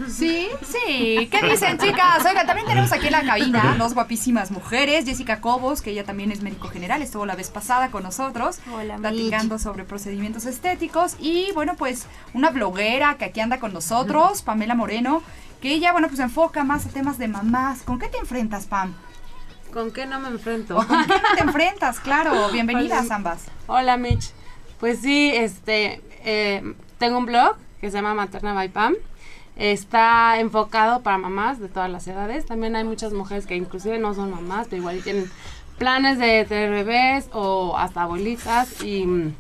Sí, sí. ¿Qué dicen, chicas? Oiga, también tenemos aquí en la cabina dos guapísimas mujeres. Jessica Cobos, que ella también es médico general, estuvo la vez pasada con nosotros, Hola, platicando sobre procedimientos estéticos. Y bueno, pues una bloguera que aquí anda con nosotros, Pamela Moreno, que ella, bueno, pues enfoca más a temas de mamás. ¿Con qué te enfrentas, Pam? ¿Con qué no me enfrento? ¿O con qué no te enfrentas? Claro, bienvenidas Hola. ambas. Hola Mitch. Pues sí, este, eh, tengo un blog que se llama Materna by Pam Está enfocado para mamás de todas las edades. También hay muchas mujeres que inclusive no son mamás, pero igual tienen planes de tener bebés o hasta abuelitas y,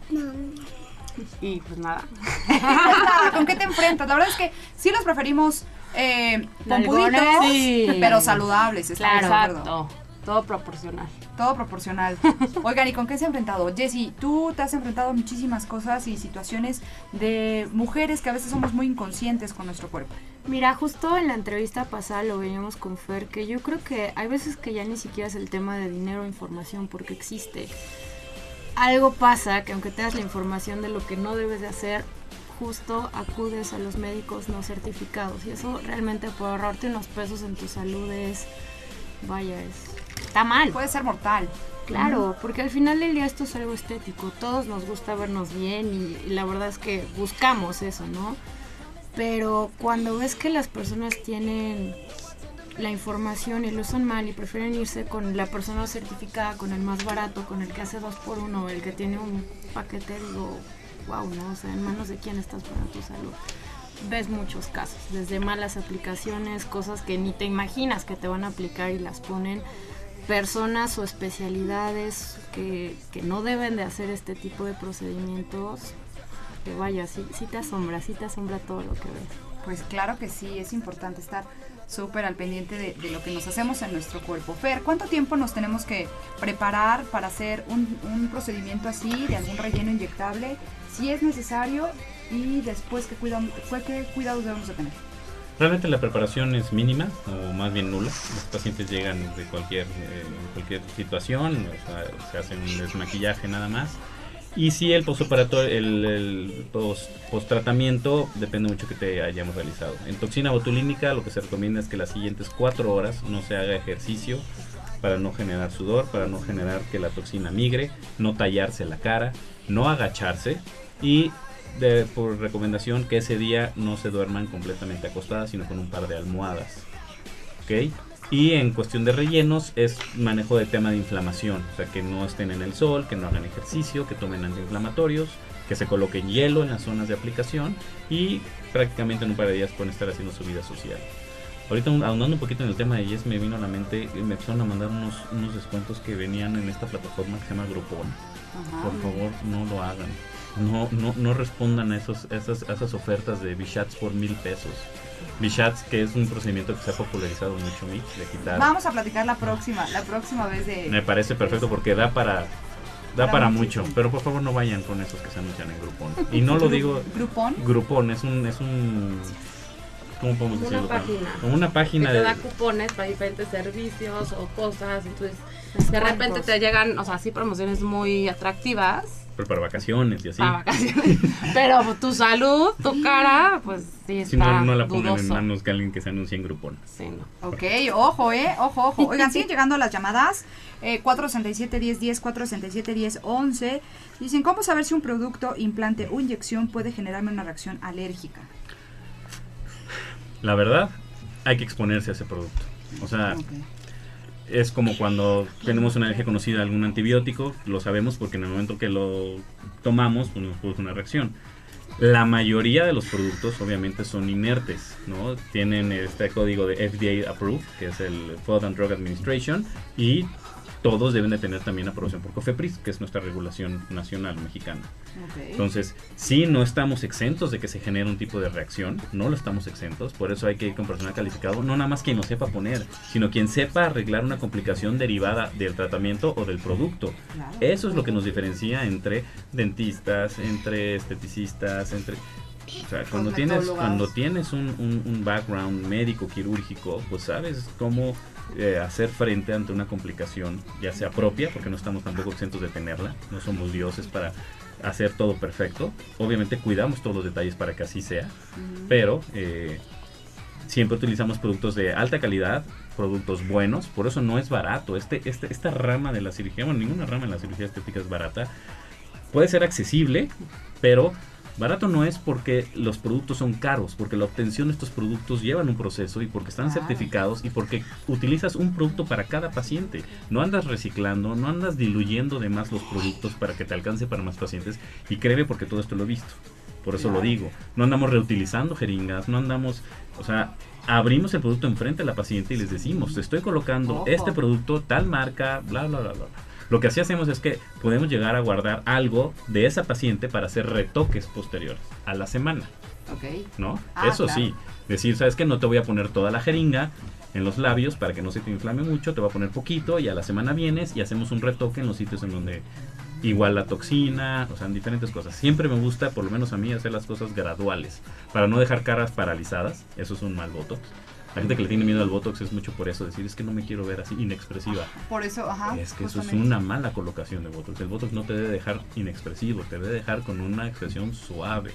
y pues nada. ¿Con qué te enfrentas? La verdad es que sí los preferimos eh, pompuditos. Sí. pero saludables. acuerdo. Exacto. Todo proporcional. Todo proporcional. Oigan, ¿y con qué se ha enfrentado? Jessy, tú te has enfrentado a muchísimas cosas y situaciones de mujeres que a veces somos muy inconscientes con nuestro cuerpo. Mira, justo en la entrevista pasada lo veíamos con Fer, que yo creo que hay veces que ya ni siquiera es el tema de dinero o información, porque existe. Algo pasa que aunque tengas la información de lo que no debes de hacer, justo acudes a los médicos no certificados. Y eso realmente por ahorrarte unos pesos en tu salud es, vaya, es... Está mal. Puede ser mortal. Claro, porque al final del día esto es algo estético. Todos nos gusta vernos bien y, y la verdad es que buscamos eso, ¿no? Pero cuando ves que las personas tienen la información y lo usan mal y prefieren irse con la persona certificada, con el más barato, con el que hace dos por uno, el que tiene un paquete, digo, wow, ¿no? O sea, en manos de quién estás para tu salud. Ves muchos casos, desde malas aplicaciones, cosas que ni te imaginas que te van a aplicar y las ponen personas o especialidades que, que no deben de hacer este tipo de procedimientos, que vaya, sí, sí te asombra, sí te asombra todo lo que ves. Pues claro que sí, es importante estar súper al pendiente de, lo que nos hacemos en nuestro cuerpo. Fer, ¿cuánto tiempo nos tenemos que preparar para hacer un, un procedimiento así, de algún relleno inyectable? Si es necesario y después, ¿qué, cuidado, qué cuidados debemos de tener? Realmente la preparación es mínima o más bien nula. Los pacientes llegan de cualquier, eh, cualquier situación, o sea, se hacen un desmaquillaje nada más. Y si el postoperatorio, el, el post, tratamiento depende mucho que te hayamos realizado. En toxina botulínica lo que se recomienda es que las siguientes cuatro horas no se haga ejercicio para no generar sudor, para no generar que la toxina migre, no tallarse la cara, no agacharse y de, por recomendación que ese día no se duerman completamente acostadas, sino con un par de almohadas. ¿Ok? Y en cuestión de rellenos es manejo de tema de inflamación, o sea que no estén en el sol, que no hagan ejercicio, que tomen antiinflamatorios, que se coloquen hielo en las zonas de aplicación y prácticamente en un par de días pueden estar haciendo su vida social. Ahorita ahondando un poquito en el tema de Yes me vino a la mente, y me empezaron a mandar unos, unos descuentos que venían en esta plataforma que se llama Groupon. Por favor, no lo hagan. No, no, no respondan a, esos, a esas, a esas ofertas de Bishats por mil pesos. Bishats, que es un procedimiento que se ha popularizado mucho, Mitch, de quitar. Vamos a platicar la próxima, la próxima vez de... Me parece perfecto porque da para da Para mucho, pero por favor no vayan con esos que se anuncian en Groupon. Y no lo digo ¿Groupon? Groupon es un es un ¿cómo podemos Una decirlo? página. Como una Que página te de da cupones para diferentes servicios o cosas. Entonces, de repente te llegan, o sea, sí promociones muy atractivas pero para vacaciones y así. para vacaciones. Pero tu salud, tu cara, pues sí está Si no, no la pongan en manos que alguien que se anuncie en Groupon. Sí, no. Ok, ojo, eh, ojo, ojo. Oigan, siguen llegando las llamadas. Eh, 467-1010, 467-1011. Dicen, ¿cómo saber si un producto, implante o inyección puede generarme una reacción alérgica? La verdad, hay que exponerse a ese producto. O sea. Es como cuando tenemos una alergia conocida a algún antibiótico, lo sabemos porque en el momento que lo tomamos pues nos produce una reacción. La mayoría de los productos obviamente son inertes, ¿no? Tienen este código de FDA approved, que es el Food and Drug Administration, y todos deben de tener también aprobación por COFEPRIS, que es nuestra regulación nacional mexicana. Entonces, sí, no estamos exentos de que se genere un tipo de reacción, no lo estamos exentos, por eso hay que ir con personal calificado, no nada más quien lo sepa poner, sino quien sepa arreglar una complicación derivada del tratamiento o del producto. Claro. Eso es lo que nos diferencia entre dentistas, entre esteticistas, entre... O sea, cuando tienes, cuando tienes un, un- un background médico, quirúrgico, pues sabes cómo eh, hacer frente ante una complicación, ya sea propia, porque no estamos tampoco exentos de tenerla, no somos dioses para hacer todo perfecto. Obviamente cuidamos todos los detalles para que así sea, pero eh, siempre utilizamos productos de alta calidad, productos buenos, por eso no es barato. Este, este, esta rama de la cirugía, bueno, ninguna rama de la cirugía estética es barata. Puede ser accesible, pero barato no es porque los productos son caros, porque la obtención de estos productos llevan un proceso y porque están certificados y porque utilizas un producto para cada paciente. No andas reciclando, no andas diluyendo de más los productos para que te alcance para más pacientes. Y créeme porque todo esto lo he visto. Por eso lo digo. No andamos reutilizando jeringas, no andamos, o sea, abrimos el producto enfrente de la paciente y les decimos, te estoy colocando Ojo. este producto, tal marca, bla, bla, bla, bla. Lo que así hacemos es que podemos llegar a guardar algo de esa paciente para hacer retoques posteriores a la semana. Ok. ¿no? Ah, Eso claro. sí, decir, ¿sabes que No te voy a poner toda la jeringa en los labios para que no se te inflame mucho, te voy a poner poquito y a la semana vienes y hacemos un retoque en los sitios en donde igual la toxina, o sea, en diferentes cosas. Siempre me gusta, por lo menos a mí, hacer las cosas graduales para no dejar caras paralizadas. Eso es un mal botox. La gente que le tiene miedo al botox es mucho por eso, decir, es que no me quiero ver así inexpresiva. Por eso, ajá. Es que eso es una mala colocación de Botox. El Botox no te debe dejar inexpresivo, te debe dejar con una expresión suave.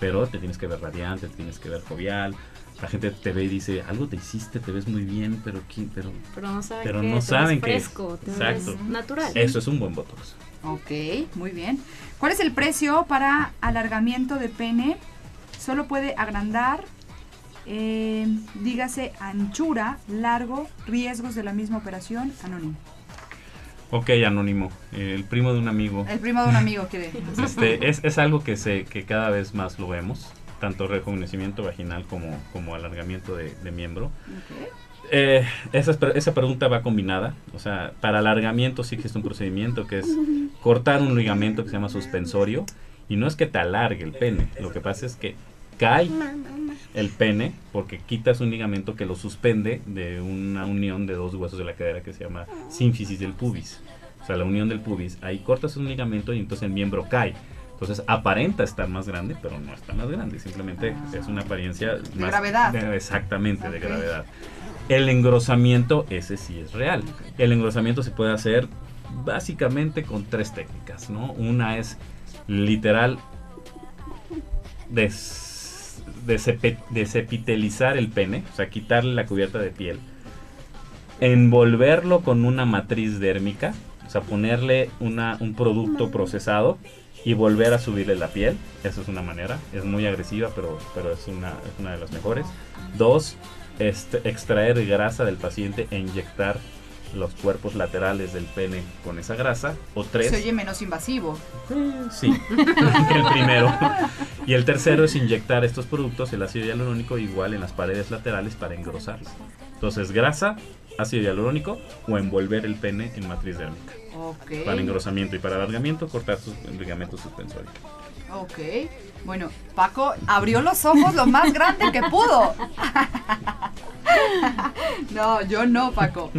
Pero te tienes que ver radiante, te tienes que ver jovial. La gente te ve y dice, algo te hiciste, te ves muy bien, pero ¿quién? Pero, Pero no saben pero qué, no te ves saben es. fresco, te Exacto. ves natural. Eso es un buen Botox. Ok, muy bien. ¿Cuál es el precio para alargamiento de pene? Solo puede agrandar, eh, dígase anchura, largo, riesgos de la misma operación, anónimo. Ok, anónimo. eh, el primo de un amigo. El primo de un amigo quiere. Este, es, es algo que, se, que cada vez más lo vemos. Tanto rejuvenecimiento vaginal como, como alargamiento de, de miembro. Ok. Eh, esa, es- esa pregunta va combinada. O sea, para alargamiento sí existe un procedimiento que es cortar un ligamento que se llama suspensorio. Y no es que te alargue el pene. Lo que pasa es que cae el pene porque quitas un ligamento que lo suspende de una unión de dos huesos de la cadera que se llama sínfisis del pubis. O sea, la unión del pubis. Ahí cortas un ligamento y entonces el miembro cae. Entonces aparenta estar más grande, pero no está más grande. Simplemente es una apariencia más gravedad. de- exactamente, de gravedad. El engrosamiento, ese sí es real. El engrosamiento se puede hacer básicamente con tres técnicas, ¿no? Una es literal des, desepitelizar el pene, o sea, quitarle la cubierta de piel, envolverlo con una matriz dérmica, o sea, ponerle una, un producto procesado y volver a subirle la piel. Esa es una manera. Es muy agresiva, pero, pero es, una, es una de las mejores. Dos, este, extraer grasa del paciente e inyectar los cuerpos laterales del pene con esa grasa. O tres, Se oye menos invasivo. Sí, el primero. Y el tercero es inyectar estos productos, el ácido hialurónico, igual en las paredes laterales para engrosarlas. Entonces, grasa, ácido hialurónico o envolver el pene en matriz dérmica. Ok. Para engrosamiento y para alargamiento, cortar sus ligamentos suspensorios. Ok. Bueno, Paco abrió los ojos lo más grande que pudo. No, yo no, Paco.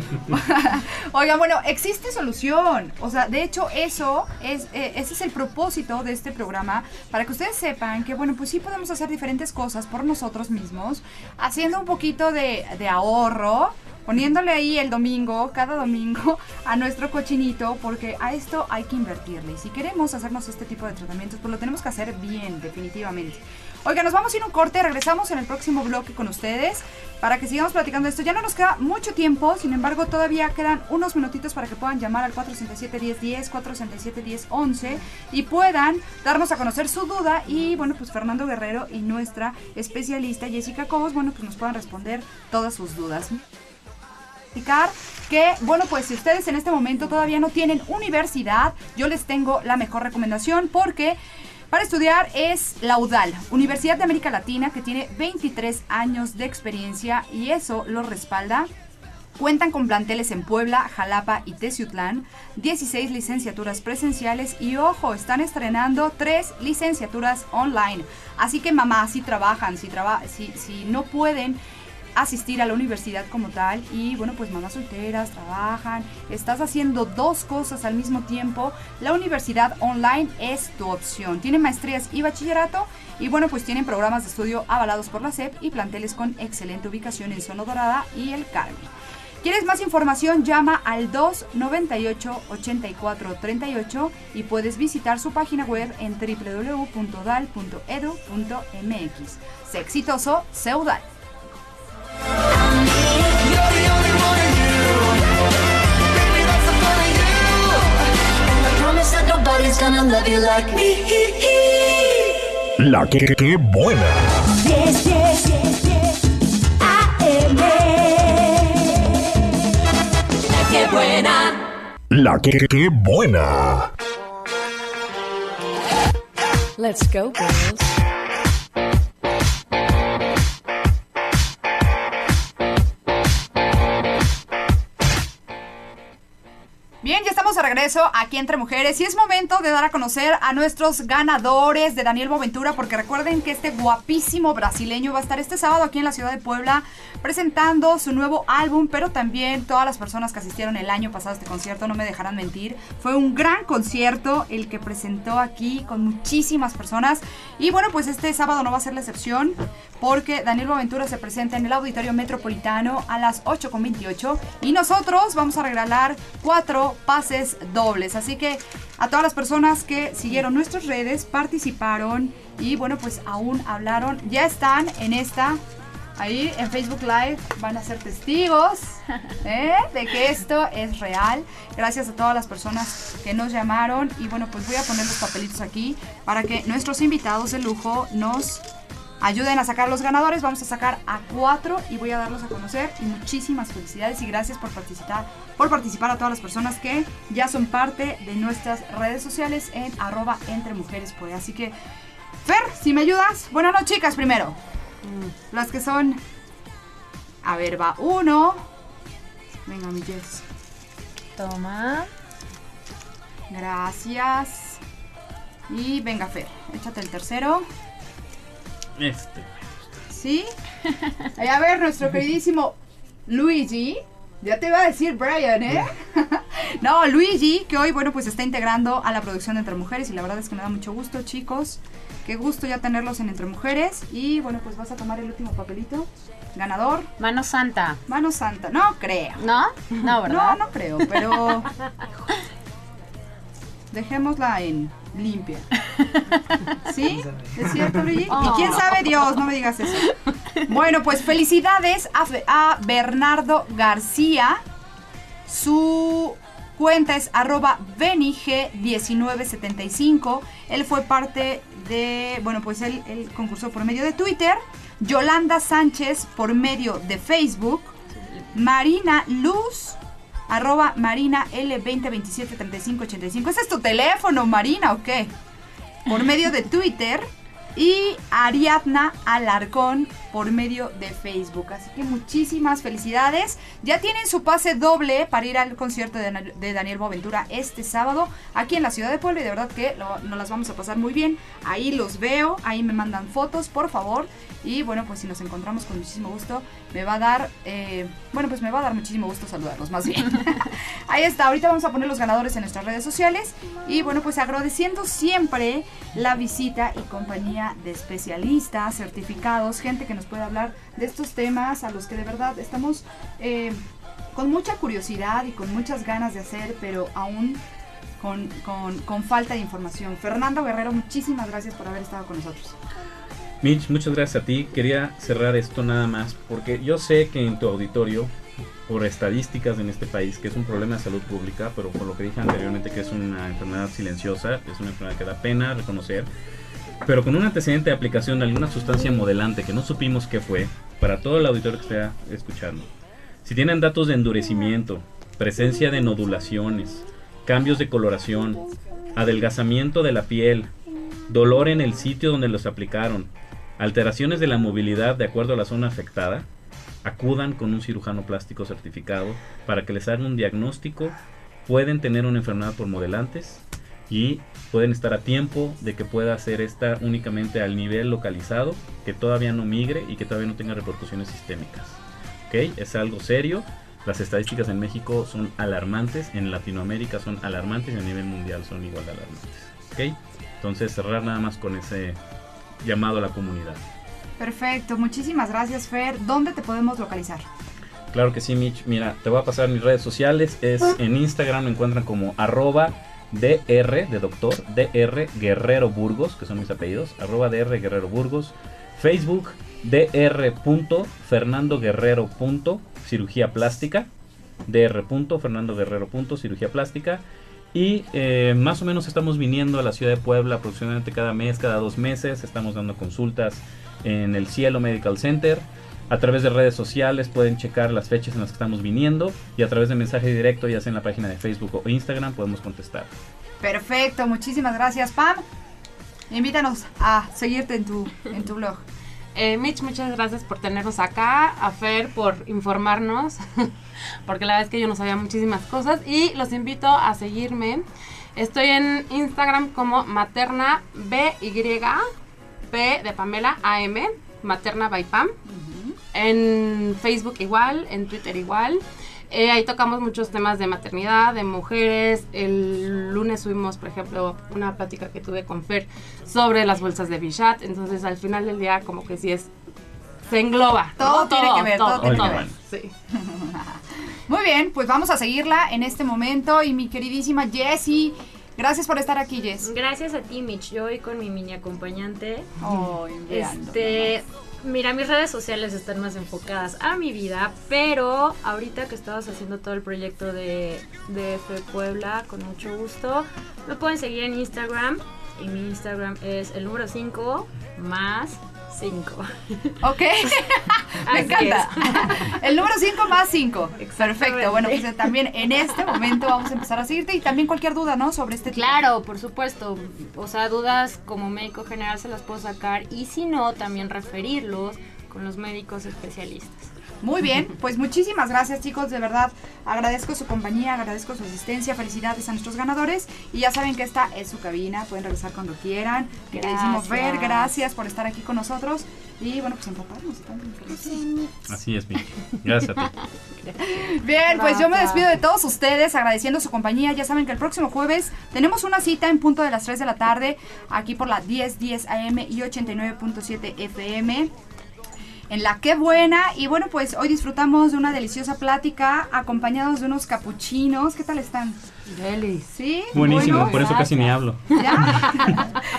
Oigan, bueno, existe solución. O sea, de hecho, eso es, eh, ese es el propósito de este programa, para que ustedes sepan que, bueno, pues sí podemos hacer diferentes cosas por nosotros mismos, haciendo un poquito de, de ahorro, poniéndole ahí el domingo, cada domingo, a nuestro cochinito, porque a esto hay que invertirle. Y si queremos hacernos este tipo de tratamientos, pues lo tenemos que hacer bien, definitivamente. Oiga, nos vamos a ir un corte, regresamos en el próximo bloque con ustedes para que sigamos platicando esto. Ya no nos queda mucho tiempo, sin embargo, todavía quedan unos minutitos para que puedan llamar al 467-1010, 467-1011 y puedan darnos a conocer su duda. Y bueno, pues Fernando Guerrero y nuestra especialista Jessica Cobos, bueno, pues nos puedan responder todas sus dudas que, bueno, pues si ustedes en este momento todavía no tienen universidad, yo les tengo la mejor recomendación porque para estudiar es la UDAL, Universidad de América Latina, que tiene 23 años de experiencia y eso lo respalda. Cuentan con planteles en Puebla, Jalapa y Teciutlán, 16 licenciaturas presenciales y ojo, están estrenando 3 licenciaturas online. Así que mamá, si trabajan, si, traba si, si no pueden asistir a la universidad como tal y bueno pues mamás solteras trabajan estás haciendo dos cosas al mismo tiempo la universidad online es tu opción tiene maestrías y bachillerato y bueno pues tienen programas de estudio avalados por la SEP y planteles con excelente ubicación en Zona Dorada y El Carmen ¿Quieres más información? Llama al 298-8438 y puedes visitar su página web en www.dal.edu.mx. Sé exitoso, sé La que, que- que buena. Yes, yes, yes, yes. AM. Qué buena. La que, que- que buena. Let's go, girls. Bien, ya estamos de regreso aquí entre mujeres y es momento de dar a conocer a nuestros ganadores de Daniel Boventura porque recuerden que este guapísimo brasileño va a estar este sábado aquí en la ciudad de Puebla presentando su nuevo álbum, pero también todas las personas que asistieron el año pasado a este concierto no me dejarán mentir. Fue un gran concierto el que presentó aquí con muchísimas personas y bueno, pues este sábado no va a ser la excepción porque Daniel Boventura se presenta en el Auditorio Metropolitano a las 8.28 y nosotros vamos a regalar cuatro pases dobles. Así que a todas las personas que siguieron nuestras redes, participaron y bueno, pues aún hablaron, ya están en esta, ahí en Facebook Live, van a ser testigos ¿eh? de que esto es real. Gracias a todas las personas que nos llamaron y bueno, pues voy a poner los papelitos aquí para que nuestros invitados de lujo nos ayuden a sacar los ganadores. Vamos a sacar a cuatro y voy a darlos a conocer. Y muchísimas felicidades y gracias por participar, por participar a todas las personas que ya son parte de nuestras redes sociales en arroba entre mujeres pues. Así que, Fer, si me ayudas. Bueno, no, chicas, primero. Las que son. A ver, va uno. Venga, mi Jess. Toma. Gracias. Y venga, Fer, échate el tercero. Este. ¿Sí? Ay, a ver, nuestro queridísimo Luigi. Ya te iba a decir Brian, ¿eh? no, Luigi, que hoy, bueno, pues está integrando a la producción de Entre Mujeres y la verdad es que me da mucho gusto, chicos. Qué gusto ya tenerlos en Entre Mujeres. Y bueno, pues vas a tomar el último papelito. Ganador. Mano Santa. Mano Santa. No creo. ¿No? No, ¿verdad? No, no creo, pero... Dejémosla en limpia. ¿Sí? ¿Es cierto, Luigi? Oh. Y quién sabe Dios, no me digas eso. Bueno, pues felicidades a, a Bernardo García. Su cuenta es arroba benige1975. Él fue parte bueno, pues él, él concursó por medio de Twitter. Yolanda Sánchez por medio de Facebook. Marina Luz arroba Marina L20273585. ¿Ese es tu teléfono, Marina, o qué? Por medio de Twitter. Y Ariadna Alarcón por medio de Facebook. Así que muchísimas felicidades. Ya tienen su pase doble para ir al concierto de, Daniel- Boventura este sábado aquí en la ciudad de Puebla. Y de verdad que lo- nos las vamos a pasar muy bien. Ahí los veo, ahí me mandan fotos, por favor. Y bueno, pues si nos encontramos con muchísimo gusto, me va a dar, eh, bueno, pues me va a dar muchísimo gusto saludarlos, más bien. Ahí está, ahorita vamos a poner los ganadores en nuestras redes sociales. Y bueno, pues agradeciendo siempre la visita y compañía de especialistas, certificados, gente que nos puede hablar de estos temas a los que de verdad estamos eh, con mucha curiosidad y con muchas ganas de hacer, pero aún con, con- con falta de información. Fernando Guerrero, muchísimas gracias por haber estado con nosotros. Mitch, muchas gracias a ti. Quería cerrar esto nada más porque yo sé que en tu auditorio, por estadísticas en este país, que es un problema de salud pública, pero por lo que dije anteriormente que es una enfermedad silenciosa, es una enfermedad que da pena reconocer, pero con un antecedente de aplicación de alguna sustancia modelante que no supimos qué fue, para todo el auditorio que esté escuchando. Si tienen datos de endurecimiento, presencia de nodulaciones, cambios de coloración, adelgazamiento de la piel, dolor en el sitio donde los aplicaron, alteraciones de la movilidad de acuerdo a la zona afectada, acudan con un cirujano plástico certificado para que les haga un diagnóstico. Pueden tener una enfermedad por modelantes y pueden estar a tiempo de que pueda hacer esta únicamente al nivel localizado, que todavía no migre y que todavía no tenga repercusiones sistémicas. ¿Ok? Es algo serio. Las estadísticas en México son alarmantes, en Latinoamérica son alarmantes y a nivel mundial son igual de alarmantes. ¿Ok? Entonces cerrar nada más con ese llamado a la comunidad. Perfecto, muchísimas gracias Fer. ¿Dónde te podemos localizar? Claro que sí, Mitch. Mira, te voy a pasar mis redes sociales. Es en Instagram me encuentran como arroba DR de doctor, DR Guerrero Burgos, que son mis apellidos, arroba DR Guerrero Burgos. Facebook DR Fernando Guerrero cirugía plástica. DR Fernando Guerrero cirugía plástica. Y eh, más o menos estamos viniendo a la ciudad de Puebla aproximadamente cada mes, cada dos meses. Estamos dando consultas en el Cielo Medical Center. A través de redes sociales pueden checar las fechas en las que estamos viniendo y a través de mensaje directo, ya sea en la página de Facebook o Instagram, podemos contestar. Perfecto, muchísimas gracias Pam. invítanos a seguirte en tu, en tu blog. Eh, Mitch, muchas gracias por tenernos acá, a Fer por informarnos, porque la verdad es que yo no sabía muchísimas cosas y los invito a seguirme. Estoy en Instagram como materna BY, P de Pamela AM, materna by Pam. En Facebook igual, en Twitter igual. Eh, ahí tocamos muchos temas de maternidad, de mujeres. El lunes subimos, por ejemplo, una plática que tuve con Fer sobre las bolsas de Bichat. Entonces, al final del día, como que sí es. Se engloba. ¿no? Todo tiene que ver, todo tiene que Oye, ver. bueno. Sí. Muy bien, pues vamos a seguirla en este momento. Y mi queridísima Jessie, gracias por estar aquí, Jess. Gracias a ti, Mitch. Yo voy con mi mini acompañante. Oh, Este, mira, mis redes sociales están más enfocadas a mi vida, pero ahorita que estabas haciendo todo el proyecto de, de Puebla, con mucho gusto, me pueden seguir en Instagram y mi Instagram es el número 5 más 5. Ok, me encanta. El número 5 más 5. Perfecto. Bueno, pues también en este momento vamos a empezar a seguirte y también cualquier duda, ¿no? Sobre este tema. Claro, por supuesto. O sea, dudas como médico general se las puedo sacar y si no, también referirlos con los médicos especialistas. Muy bien, pues muchísimas gracias chicos, de verdad agradezco su compañía, agradezco su asistencia, felicidades a nuestros ganadores y ya saben que esta es su cabina, pueden regresar cuando quieran, queridísimos ver, Gracias. por estar aquí con nosotros y bueno, pues empaparnos. también. Así es, mi. Gracias a ti. Bien, pues yo me despido de todos ustedes agradeciendo su compañía. Ya saben que el próximo jueves tenemos una cita en punto de las 3 de la tarde aquí por la 1010 AM y 89.7 FM. En la que buena. Y bueno, pues hoy disfrutamos de una deliciosa plática acompañados de unos capuchinos. ¿Qué tal están? Delis. ¿Sí? Buenísimo, Bueno, por eso casi ni hablo. ¿Ya?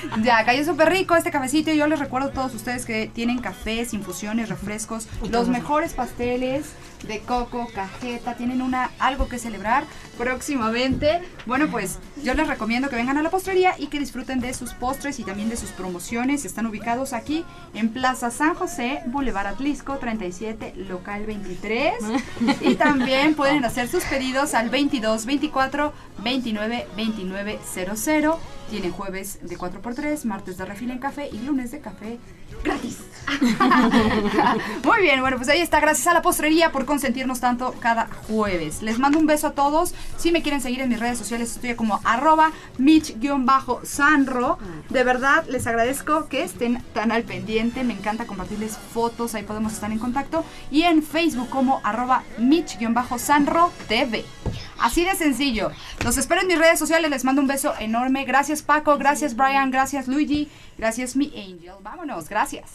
ya, cayó súper rico este cafecito. Y yo les recuerdo a todos ustedes que tienen cafés, infusiones, refrescos, los mejores pasteles de coco, cajeta. Tienen una algo que celebrar próximamente. Bueno, pues yo les recomiendo que vengan a la postrería y que disfruten de sus postres y también de sus promociones. Están ubicados aquí en Plaza San José, Boulevard Atlisco 37, local 23. y también pueden hacer sus pedidos al 22 24 29 29 00. Tienen jueves de 4x3, martes de refil en café y lunes de café gratis. Muy bien, bueno, pues ahí está. Gracias a la postrería por consentirnos tanto cada jueves. Les mando un beso a todos. Si me quieren seguir en mis redes sociales, estoy como arroba Mitch-Sanro. De verdad, les agradezco que estén tan al pendiente. Me encanta compartirles fotos, ahí podemos estar en contacto. Y en Facebook como arroba Mitch-Sanro TV. Así de sencillo. Los espero en mis redes sociales. Les mando un beso enorme. Gracias Paco, gracias Brian, gracias Luigi, gracias mi angel. Vámonos, gracias.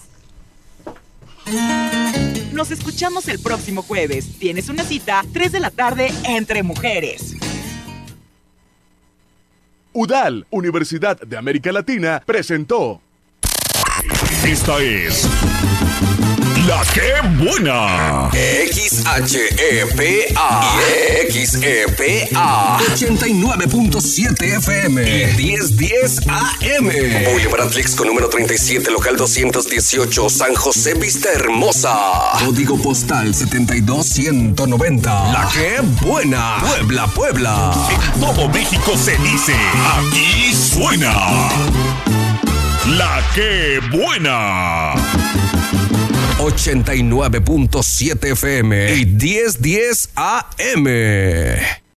Nos escuchamos el próximo jueves. Tienes una cita 3 de la tarde entre mujeres. UDAL, Universidad de América Latina, presentó. Esta es. La que buena. XHEPA XEPA 89.7 FM y 1010 AM. Boulevard Atlix con número 37, local 218, San José Vista Hermosa. Código postal 72190. La que buena. Puebla, Puebla. En todo México se dice. Aquí suena. La que buena. 89.7 FM y 1010 AM.